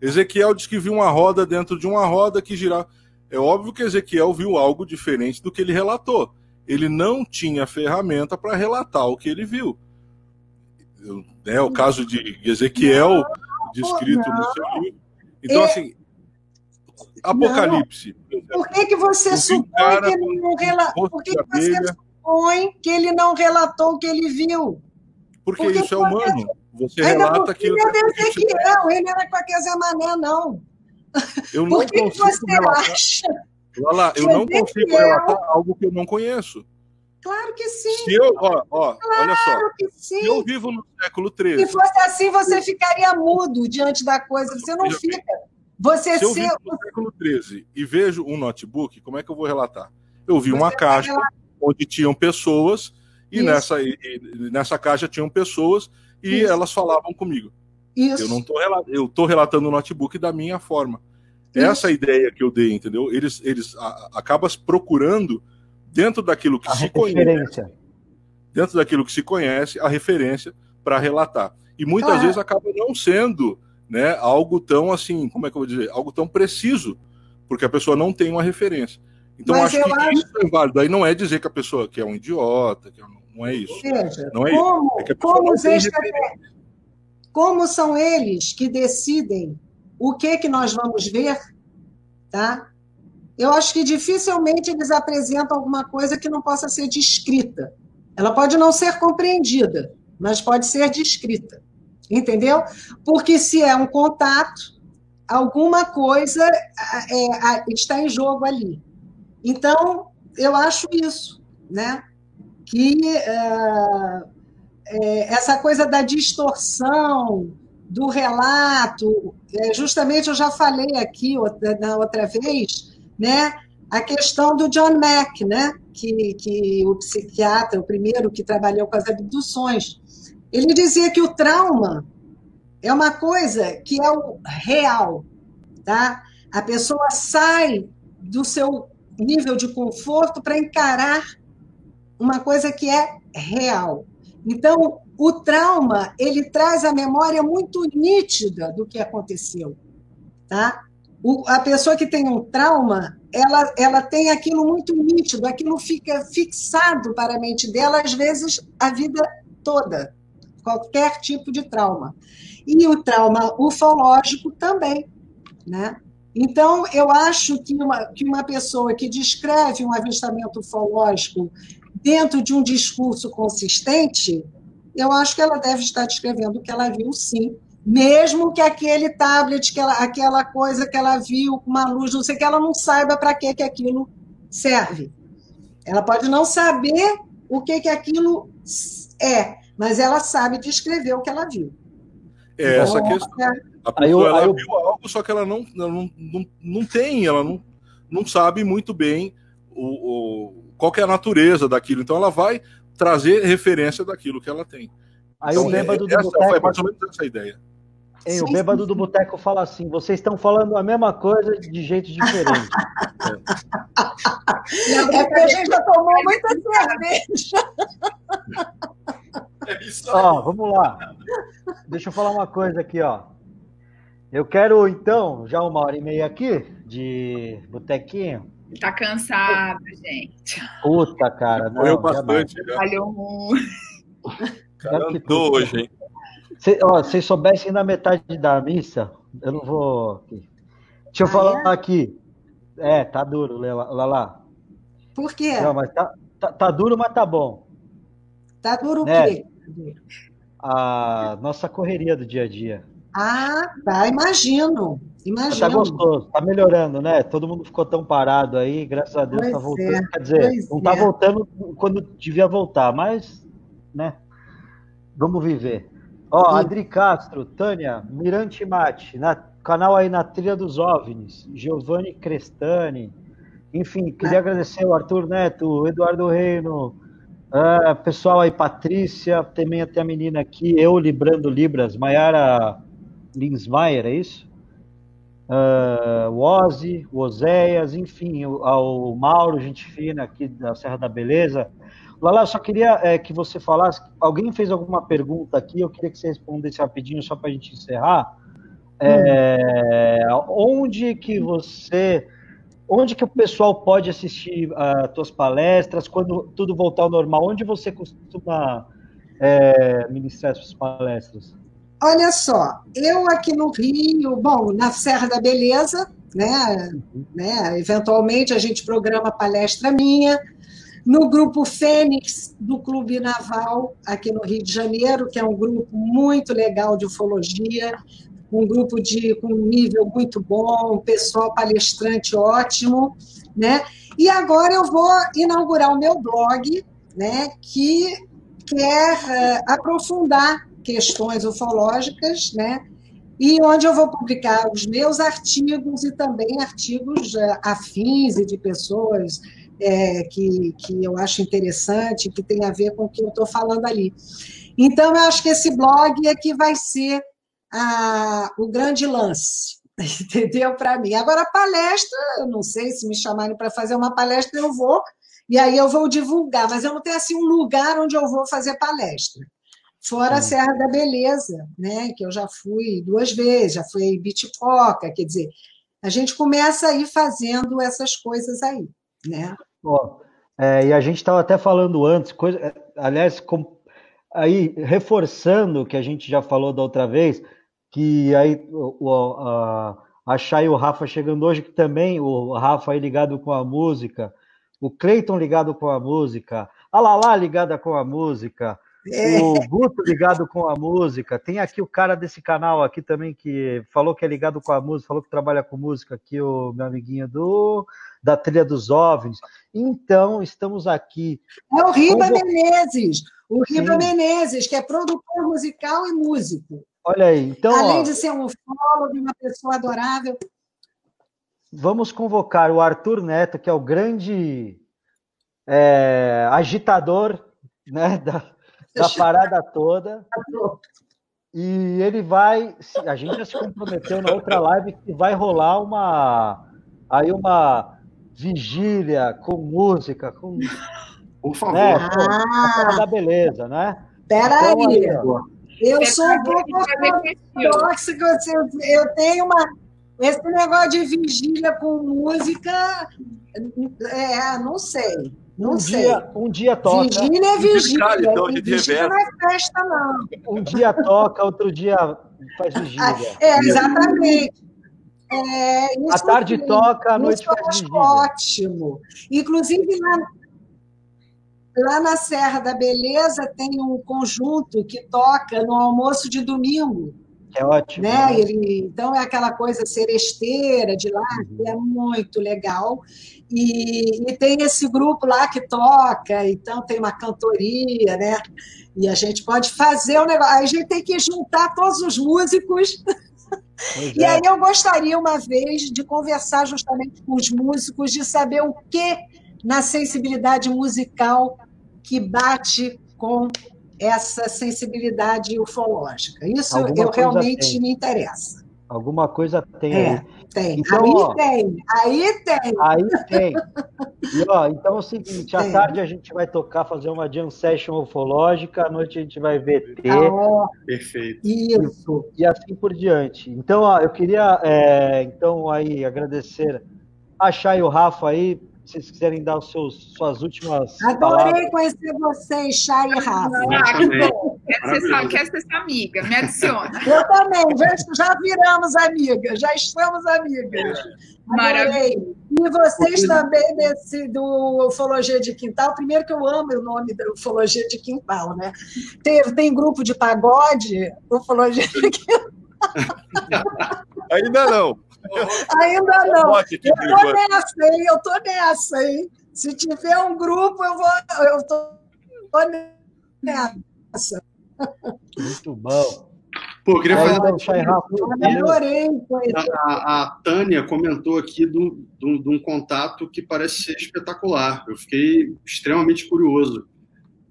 Ezequiel diz que viu uma roda dentro de uma roda que girava. É óbvio que Ezequiel viu algo diferente do que ele relatou. Ele não tinha ferramenta para relatar o que ele viu. Né, o caso de Ezequiel, não, descrito não. no seu livro. Então, é... assim, Apocalipse. Por que, que você supõe que ele não relatou? Por que, que você supõe que ele não relatou o que ele viu? Porque, Porque isso é humano. Você relata. Ele é Ezequiel, ele era qualquer Zé Mané, não. Eu não Por que consigo você relatar. acha? Lala, eu não consigo relatar algo que eu não conheço. Claro que sim. Se eu, ó, ó, claro olha só. Que sim. Se eu vivo no século XIII. Se fosse assim, você ficaria mudo diante da coisa. Você não fica. Você se eu vivo no século XIII e vejo um notebook, como é que eu vou relatar? Eu vi uma caixa onde tinham pessoas e nessa, e, e nessa caixa tinham pessoas e Isso. elas falavam comigo. Isso. Eu não tô eu tô relatando o notebook da minha forma. Isso. Essa é ideia que eu dei, entendeu? Eles eles a, acabam procurando dentro daquilo que a se referência. conhece, dentro daquilo que se conhece, a referência para relatar. E muitas ah. vezes acaba não sendo, né, algo tão assim, como é que eu vou dizer, algo tão preciso, porque a pessoa não tem uma referência. Então Mas acho que acho... isso é válido. Aí não é dizer que a pessoa que é um idiota, que é não é isso. Veja, não é como, isso. É como, os como são eles que decidem o que que nós vamos ver, tá? Eu acho que dificilmente eles apresentam alguma coisa que não possa ser descrita. Ela pode não ser compreendida, mas pode ser descrita. Entendeu? Porque se é um contato, alguma coisa é, está em jogo ali. Então, eu acho isso, né? Que é, é, essa coisa da distorção do relato, é, justamente eu já falei aqui outra, na outra vez, né? A questão do John Mack, né? Que, que o psiquiatra, o primeiro que trabalhou com as abduções, ele dizia que o trauma é uma coisa que é o real, tá? A pessoa sai do seu nível de conforto para encarar uma coisa que é real. Então, o trauma, ele traz a memória muito nítida do que aconteceu, tá? O, a pessoa que tem um trauma, ela, ela tem aquilo muito nítido, aquilo fica fixado para a mente dela, às vezes, a vida toda qualquer tipo de trauma. E o trauma ufológico também, né? Então, eu acho que uma, que uma pessoa que descreve um avistamento ufológico dentro de um discurso consistente, eu acho que ela deve estar descrevendo o que ela viu, sim. Mesmo que aquele tablet, que ela, aquela coisa que ela viu com uma luz, não sei que, ela não saiba para que, que aquilo serve. Ela pode não saber o que, que aquilo é, mas ela sabe descrever o que ela viu. É, essa então, questão. É... A pessoa, eu, eu... viu algo, só que ela não, não, não, não tem, ela não, não sabe muito bem o, o, qual é a natureza daquilo. Então ela vai trazer referência daquilo que ela tem. Aí então, o bêbado do boteco... foi mais ou menos essa ideia. Ei, o bêbado do boteco fala assim: vocês estão falando a mesma coisa de jeito diferente. é. é porque a gente já tomou muita cerveja. É ó, vamos lá. Deixa eu falar uma coisa aqui, ó. Eu quero, então, já uma hora e meia aqui de botequinho. Tá cansado, gente. Puta, cara. Não, Correu bastante. Trabalhou muito. Cara, hoje, hein? Se, ó, vocês soubessem na metade da missa, eu não vou. Deixa eu ah, falar é? aqui. É, tá duro, Lala. Por quê? Não, mas tá, tá, tá, duro, mas tá bom. Tá duro o né? quê? A nossa correria do dia a dia. Ah, tá, imagino. Imagino. Tá gostoso, tá melhorando, né? Todo mundo ficou tão parado aí, graças a Deus tá pois tá voltando. É, Quer dizer, não tá é. voltando quando devia voltar, mas, né? Vamos viver. Ó, Adri Castro, Tânia, Mirante Mate, na, canal aí na Trilha dos OVNIs, Giovanni Crestani, enfim, queria ah. agradecer o Arthur Neto, o Eduardo Reino, uh, pessoal aí, Patrícia, também até a menina aqui, eu librando Libras, Maiara Linsmaier, é isso? Uh, o Ozzy, o Oséias, enfim, ao Mauro, gente fina aqui da Serra da Beleza, Lala, só queria é, que você falasse. Alguém fez alguma pergunta aqui, eu queria que você respondesse rapidinho, só para a gente encerrar. É, onde que você. Onde que o pessoal pode assistir as tuas palestras quando tudo voltar ao normal? Onde você costuma é, ministrar suas palestras? Olha só, eu aqui no Rio, bom, na Serra da Beleza, né, né? Eventualmente a gente programa palestra minha no grupo Fênix do Clube Naval, aqui no Rio de Janeiro, que é um grupo muito legal de ufologia, um grupo de, com um nível muito bom, pessoal palestrante ótimo, né? E agora eu vou inaugurar o meu blog, né, que quer uh, aprofundar questões ufológicas, né? E onde eu vou publicar os meus artigos e também artigos uh, afins e de pessoas é, que, que eu acho interessante, que tem a ver com o que eu estou falando ali. Então, eu acho que esse blog é que vai ser a, o grande lance, entendeu? Para mim. Agora, palestra, eu não sei se me chamarem para fazer uma palestra, eu vou, e aí eu vou divulgar, mas eu não tenho assim um lugar onde eu vou fazer palestra. Fora a Serra da Beleza, né? Que eu já fui duas vezes, já fui Bitipoca, quer dizer, a gente começa a ir fazendo essas coisas aí né? Ó, é, e a gente estava até falando antes, coisa, é, aliás, com, aí, reforçando o que a gente já falou da outra vez, que aí o, a, a Chay e o Rafa chegando hoje, que também o Rafa aí ligado com a música, o Cleiton ligado com a música, a Lala ligada com a música, é. o Guto ligado com a música, tem aqui o cara desse canal aqui também que falou que é ligado com a música, falou que trabalha com música aqui, o meu amiguinho do da trilha dos OVNIs. Então, estamos aqui. É o Riba Menezes, o Riba Sim. Menezes, que é produtor musical e músico. Olha aí, então. Além ó, de ser um fólogo, uma pessoa adorável. Vamos convocar o Arthur Neto, que é o grande é, agitador né, da, da parada toda. E ele vai. A gente já se comprometeu na outra live que vai rolar uma. Aí uma vigília com música, com. Por favor. Né, ah, da beleza, né? Peraí. Então, aí, eu sou um pouco ortodoxo, eu tenho uma. Esse negócio de vigília com música, é, não sei. Não um sei. Dia, um dia toca. Vigília é vigília. Então, vigília não é festa, não. Um dia toca, outro dia faz vigília. É, exatamente. É, a tarde sim, toca, a noite faz vigília. Ótimo. Inclusive, lá, lá na Serra da Beleza tem um conjunto que toca no almoço de domingo. É ótimo. Né? né? Ele, então, é aquela coisa seresteira de lá, uhum. que é muito legal. E, e, tem esse grupo lá que toca, então tem uma cantoria, né? E a gente pode fazer o negócio. A gente tem que juntar todos os músicos. E é. aí eu gostaria, uma vez, de conversar justamente com os músicos, de saber o que na sensibilidade musical que bate com essa sensibilidade ufológica. Isso Alguma eu realmente tem. me interessa. Alguma coisa tem é, aí. Tem. Então, aí ó, tem. Aí tem. Aí tem. E, ó, então é o seguinte, à tarde a gente vai tocar, fazer uma jam session ufológica, à noite a gente vai ver T. Ah, Perfeito. Isso. E, e, assim por diante. Então, ó, eu queria é, então aí agradecer a Chay e o Rafa aí vocês quiserem dar os seus, suas últimas. Adorei palavras. conhecer vocês, Chay e Rafa. Ah, que bom. Quer ser, quer ser sua amiga, me adiciona. Eu também, já, já viramos amigas, já estamos amigas. Maravilha. E vocês também desse, do Ufologia de Quintal. Primeiro que eu amo o nome da Ufologia de Quintal, né? Tem, tem grupo de pagode, Ufologia de Quintal. Ainda não. Ainda não. Eu tô nessa, hein? Eu tô nessa, hein? Se tiver um grupo, eu vou. Eu tô, tô nessa. Muito bom. Pô, eu queria fazer uma adorei. A, a Tânia comentou aqui de um contato que parece ser espetacular. Eu fiquei extremamente curioso.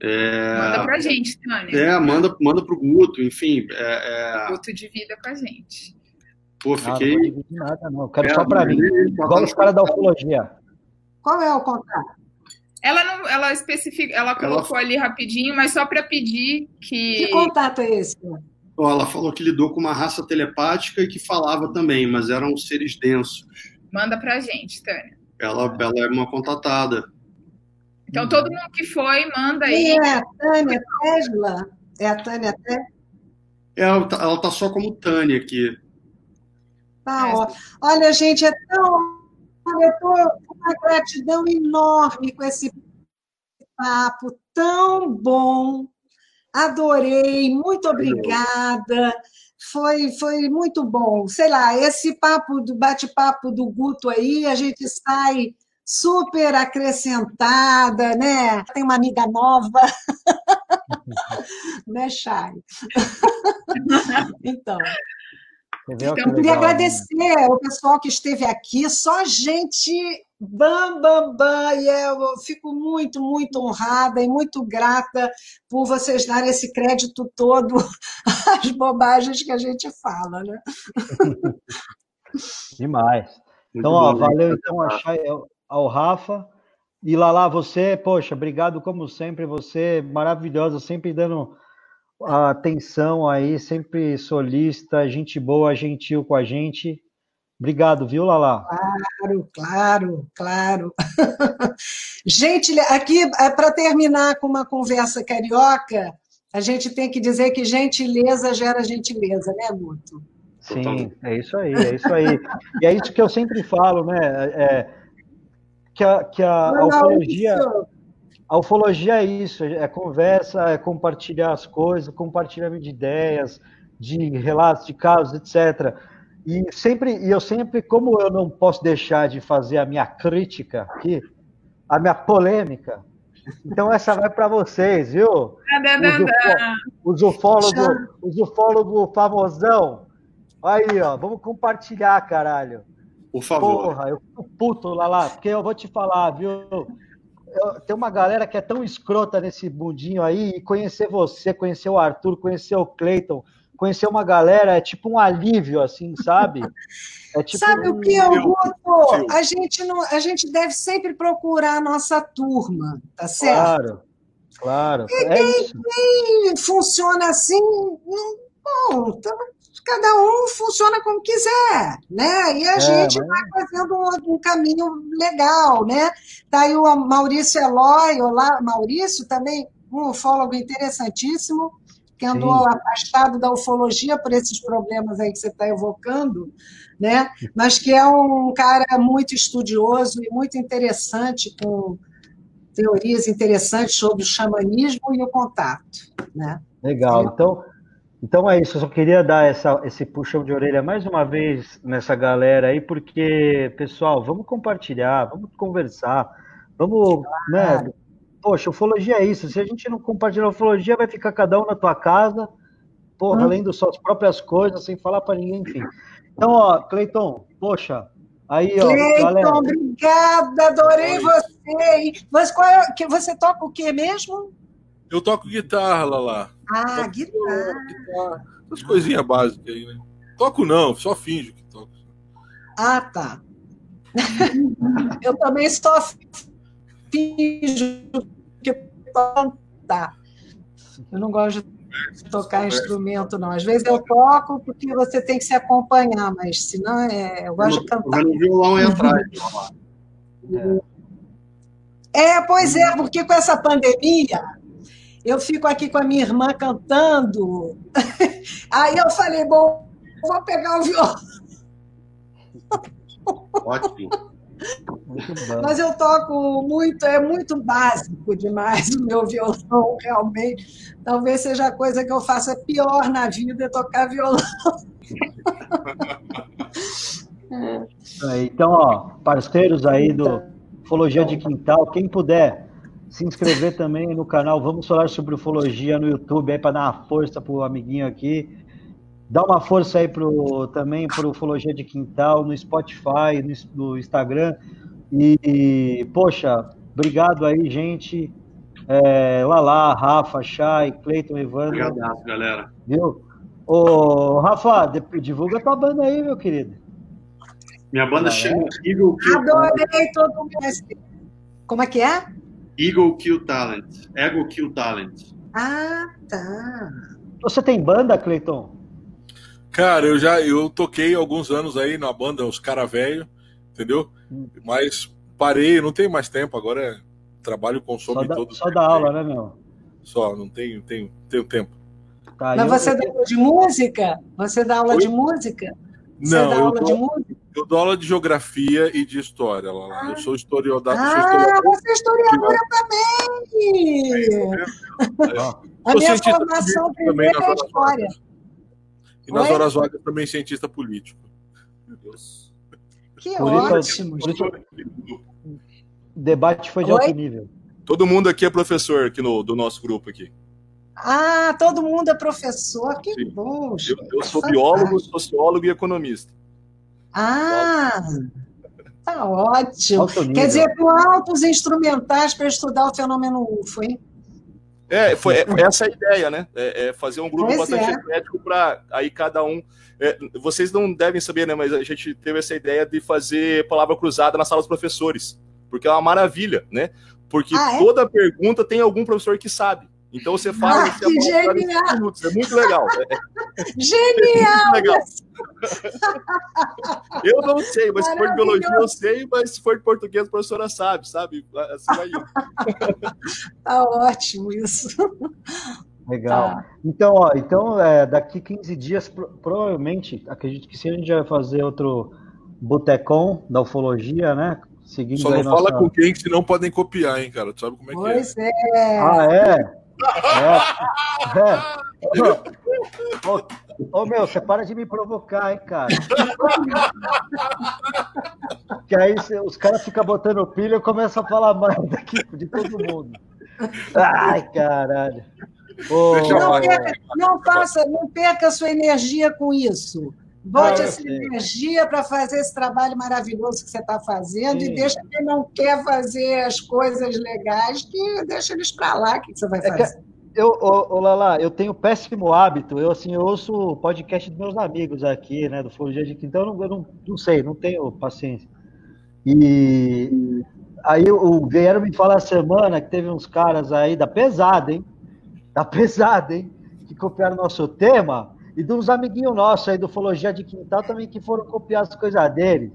É... Manda pra gente, Tânia. É, manda, manda pro Guto, enfim. É, é... Guto divida com a gente. Pô, fiquei. Não, não nada, não. Eu quero é, só para mim. Igual os caras da ufologia. Qual é o contato? Ela não, ela especifica, ela colocou ela... ali rapidinho, mas só para pedir que. Que contato é esse? ela falou que lidou com uma raça telepática e que falava também, mas eram seres densos. Manda pra gente, Tânia. Ela, ela é uma contatada. Então, todo mundo que foi, manda aí. E é a Tânia Tesla? É a Tânia Tesla? Ela, tá, ela tá só como Tânia aqui. Tá, é. Olha, gente, é tão. Eu estou com uma gratidão enorme com esse papo tão bom. Adorei, muito obrigada. Foi, foi muito bom. Sei lá, esse papo do bate-papo do Guto aí, a gente sai super acrescentada, né? Tem uma amiga nova, né, Chay? então, então, eu queria legal, agradecer né? ao pessoal que esteve aqui, só gente bam, bam, bam, e eu fico muito, muito honrada e muito grata por vocês darem esse crédito todo às bobagens que a gente fala, né? Demais. Então, ó, valeu então ao Rafa. E Lala, você, poxa, obrigado como sempre, você maravilhosa, sempre dando a atenção aí, sempre solista, gente boa, gentil com a gente. Obrigado, viu, Lala? Claro, claro, claro. gente, aqui, é para terminar com uma conversa carioca, A gente tem que dizer que gentileza gera gentileza, né, Guto? Sim, é isso aí, é isso aí. e é isso que eu sempre falo, né? É, que a, que a, a ufologia. A ufologia é isso, é conversa, é compartilhar as coisas, compartilhamento de ideias, de relatos, de casos, etc. E sempre, e eu sempre, como eu não posso deixar de fazer a minha crítica aqui, a minha polêmica, então essa vai para vocês, viu? Os ufólogos, os ufólogos famosão. Aí, ó, vamos compartilhar, caralho. Por favor. Porra, eu fico puto lá lá, porque eu vou te falar, viu? Tem uma galera que é tão escrota nesse mundinho aí, e conhecer você, conhecer o Arthur, conhecer o Cleiton, conhecer uma galera é tipo um alívio, assim, sabe? É tipo sabe um... o que, Augusto? A gente, não, a gente deve sempre procurar a nossa turma, tá certo? Claro, claro. E é quem, quem, funciona assim, bom, então, cada um funciona como quiser, né? E a é, gente mas... vai fazendo um, um, caminho legal, né? Tá aí o Maurício Eloy, olá, Maurício também, um ufólogo interessantíssimo, que andou Sim. afastado da ufologia por esses problemas aí que você está evocando, né? Mas que é um cara muito estudioso e muito interessante com teorias interessantes sobre o xamanismo e o contato, né? Legal. Então, então é isso, eu só queria dar essa, esse puxão de orelha mais uma vez nessa galera aí, porque, pessoal, vamos compartilhar, vamos conversar, vamos, né? Poxa, ufologia é isso. Se a gente não compartilhar ufologia, vai ficar cada um na tua casa, porra, hum. lendo suas próprias coisas, sem falar para ninguém, enfim. Então, ó, Cleiton, poxa, aí, ó. Cleiton, galera. obrigada, adorei você. Mas qual é, que você toca o quê mesmo? Eu toco guitarra, lá. Ah, toco, guitarra. guitarra. Essas coisinhas básicas aí, né? Toco não, só finjo que toco. Ah, tá. eu também só finjo que tá. Eu não gosto de tocar instrumento, não. Às vezes eu toco porque você tem que se acompanhar, mas se não, é, eu gosto de cantar. O violão aí atrás. É, pois é, porque com essa pandemia eu fico aqui com a minha irmã cantando. Aí eu falei, bom, vou pegar o violão. Ótimo. Mas eu toco muito, é muito básico demais o meu violão, realmente. Talvez seja a coisa que eu faça pior na vida, é tocar violão. É. Então, ó, parceiros aí do Ufologia de Quintal, quem puder se inscrever também no canal Vamos Falar sobre Ufologia no YouTube aí para dar uma força pro amiguinho aqui. Dá uma força aí pro, também para Ufologia de Quintal no Spotify, no, no Instagram. E, e, poxa, obrigado aí, gente. É, Lala, Rafa, Chay, Cleiton, Evandro. Obrigado, galera. Viu? Ô, Rafa, divulga tua banda aí, meu querido. Minha banda chama Eagle Kill Adorei todo mundo. Como é que é? Eagle Kill Talent. Ego Kill Talent. Ah, tá. Você tem banda, Cleiton? Cara, eu já eu toquei alguns anos aí na banda Os Cara Velho, entendeu? Hum. Mas parei, não tenho mais tempo agora. Trabalho consome só da, todo Só da aula, né, meu? Só, não tenho, tenho, tenho tempo. Tá, Mas você dá aula de música? Você dá aula Oi? de música? Você não, dá aula dou, de música? Eu dou aula de geografia e de história. Lá, ah. Eu sou historiador. Ah, historiador, você é historiadora também! É, é. A minha formação primeira é história. E nas Oi? horas vagas também cientista político. Meu Deus. Que por ótimo! O debate foi de Oi? alto nível. Todo mundo aqui é professor aqui no, do nosso grupo aqui. Ah, todo mundo é professor, que Sim. bom. Eu, eu sou biólogo, sociólogo e economista. Ah, tá ótimo. Quer dizer, com altos instrumentais para estudar o fenômeno UFO, hein? É, foi é, essa é a ideia, né? É, é fazer um grupo pois bastante é. eclético para aí cada um. É, vocês não devem saber, né? Mas a gente teve essa ideia de fazer palavra cruzada na sala dos professores, porque é uma maravilha, né? Porque ah, é? toda pergunta tem algum professor que sabe. Então você fala ah, que genial. minutos, é muito legal. Genial! É muito legal. eu não sei, mas se for de biologia eu sei, mas se for de português a professora sabe, sabe? Assim vai tá ótimo isso. Legal. Tá. Então, ó, então é, daqui 15 dias, pro- provavelmente, acredito que sim, a gente vai fazer outro botecom da ufologia, né? Seguindo Só não aí fala nossa- com quem, senão podem copiar, hein, cara? Tu sabe como é que é. Pois é. Ah, é? É. é. Ô, ô, meu, você para de me provocar, hein, cara. Que aí cê- os caras ficam botando pilha e eu começo a falar mais daqui de todo mundo. Ai, caralho. Eu Não, perca, não faça, não perca a sua energia com isso. Bote Ah, essa sei. energia para fazer esse trabalho maravilhoso que você está fazendo Sim. e deixa quem não quer fazer as coisas legais, que deixa eles para lá, o que que você vai É fazer? Eu, ô, ô, Lala, eu tenho péssimo hábito. Eu, assim, eu ouço o podcast dos meus amigos aqui, né, do de Quinta. Eu, não, eu não, não sei, não tenho paciência. E aí o vieram me falar a semana que teve uns caras aí da pesada, hein? Da pesada, hein? Que copiaram nosso tema. E de uns amiguinhos nossos aí do Fologia de Quintal também que foram copiar as coisas dele.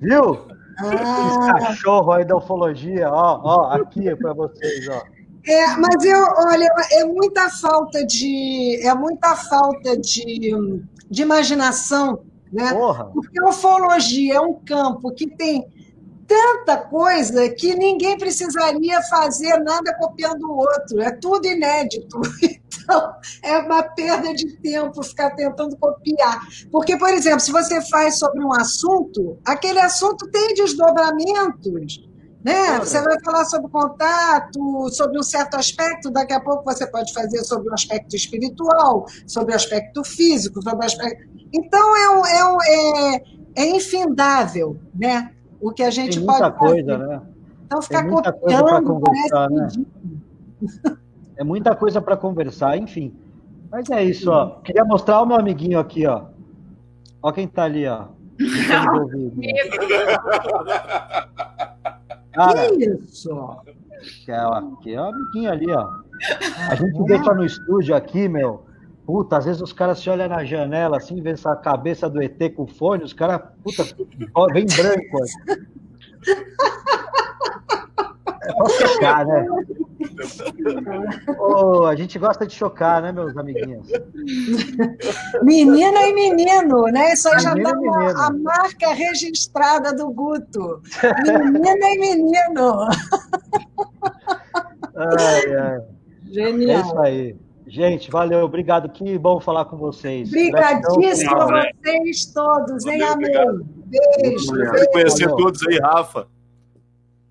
Viu? Ah, cachorros aí da ufologia, ó, ó, aqui para vocês, ó. É, mas eu, olha, é muita falta de, é muita falta de, de imaginação, né? Porra! Porque a ufologia é um campo que tem tanta coisa que ninguém precisaria fazer nada copiando o outro. É tudo inédito. Então, é uma perda de tempo ficar tentando copiar. Porque, por exemplo, se você faz sobre um assunto, aquele assunto tem desdobramentos. Né? Você vai falar sobre contato, sobre um certo aspecto, daqui a pouco você pode fazer sobre o aspecto espiritual, sobre o aspecto físico, sobre o aspecto. Então é, um- é, um- é, é infindável, né? O que a gente Tem muita pode fazer. coisa, né? Então ficar Tem muita coisa copiando conversar, né? É muita coisa para conversar, enfim. Mas é isso, ó. Queria mostrar o meu amiguinho aqui, ó. Ó quem tá ali, ó. Cara, Que isso? é, ó, é o amiguinho ali, ó. A gente deixa no estúdio aqui, meu. Puta, às vezes os caras se olham na janela assim, vê essa cabeça do ET com fone, os caras, puta, vem branco. É pra chocar, né? Ô, a gente gosta de chocar, né, meus amiguinhos? Menina e menino, né? Isso aí já uma- menino. a marca registrada do Guto. Menina e menino. Ai, ai. É Genial. isso aí. Gente, valeu, obrigado. Que bom falar com vocês. Obrigadíssimo a né? vocês todos, hein? Valeu, Amém. obrigado. Beijo. Conhecer Valeu. todos aí, Rafa.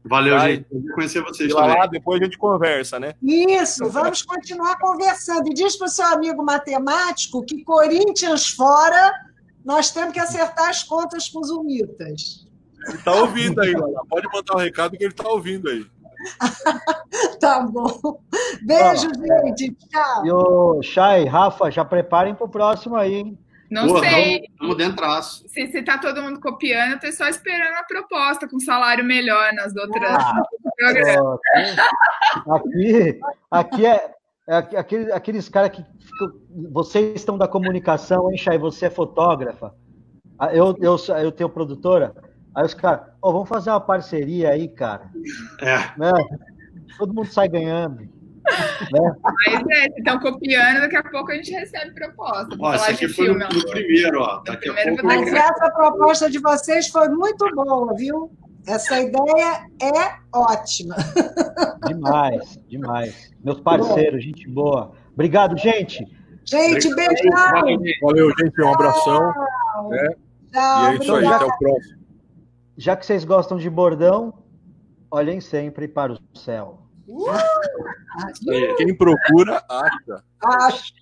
Valeu, Vai. gente. Prazer conhecer vocês lá, também. lá, depois a gente conversa, né? Isso, vamos continuar conversando. E diz para o seu amigo matemático que Corinthians fora, nós temos que acertar as contas com os Umitas. Ele tá ouvindo aí, Lala. Pode mandar o recado que ele tá ouvindo aí. Tá bom. Beijo, gente. Tchau. E o Chay, Rafa, já preparem pro próximo aí, hein? Não Pô, sei Vamos dentro traço. se, se tá todo mundo copiando, eu tô só esperando a proposta com salário melhor nas outras Ah, aqui, aqui é, é aqu- aquele- aqueles caras que ficam, vocês estão da comunicação, hein, Chay? Você é fotógrafa. Ah, Eu, eu, sou- eu tenho produtora. Aí os caras, ó, vamos fazer uma parceria aí, cara. É. Né? Todo mundo sai ganhando. Né? Mas é, se estão copiando, daqui a pouco a gente recebe proposta. Ó, esse falar aqui de foi filme, no, no primeiro, ó. Daqui a primeiro pouco. Mas essa proposta de vocês foi muito boa, viu? Essa ideia é ótima. Demais, demais. Meus parceiros, gente boa. Obrigado, gente. Gente, beijão. Valeu, gente. Um abração. né? E Tchau, é isso aí. Até o próximo. Já que vocês gostam de bordão, olhem sempre para o céu. Quem procura, acha. Acho.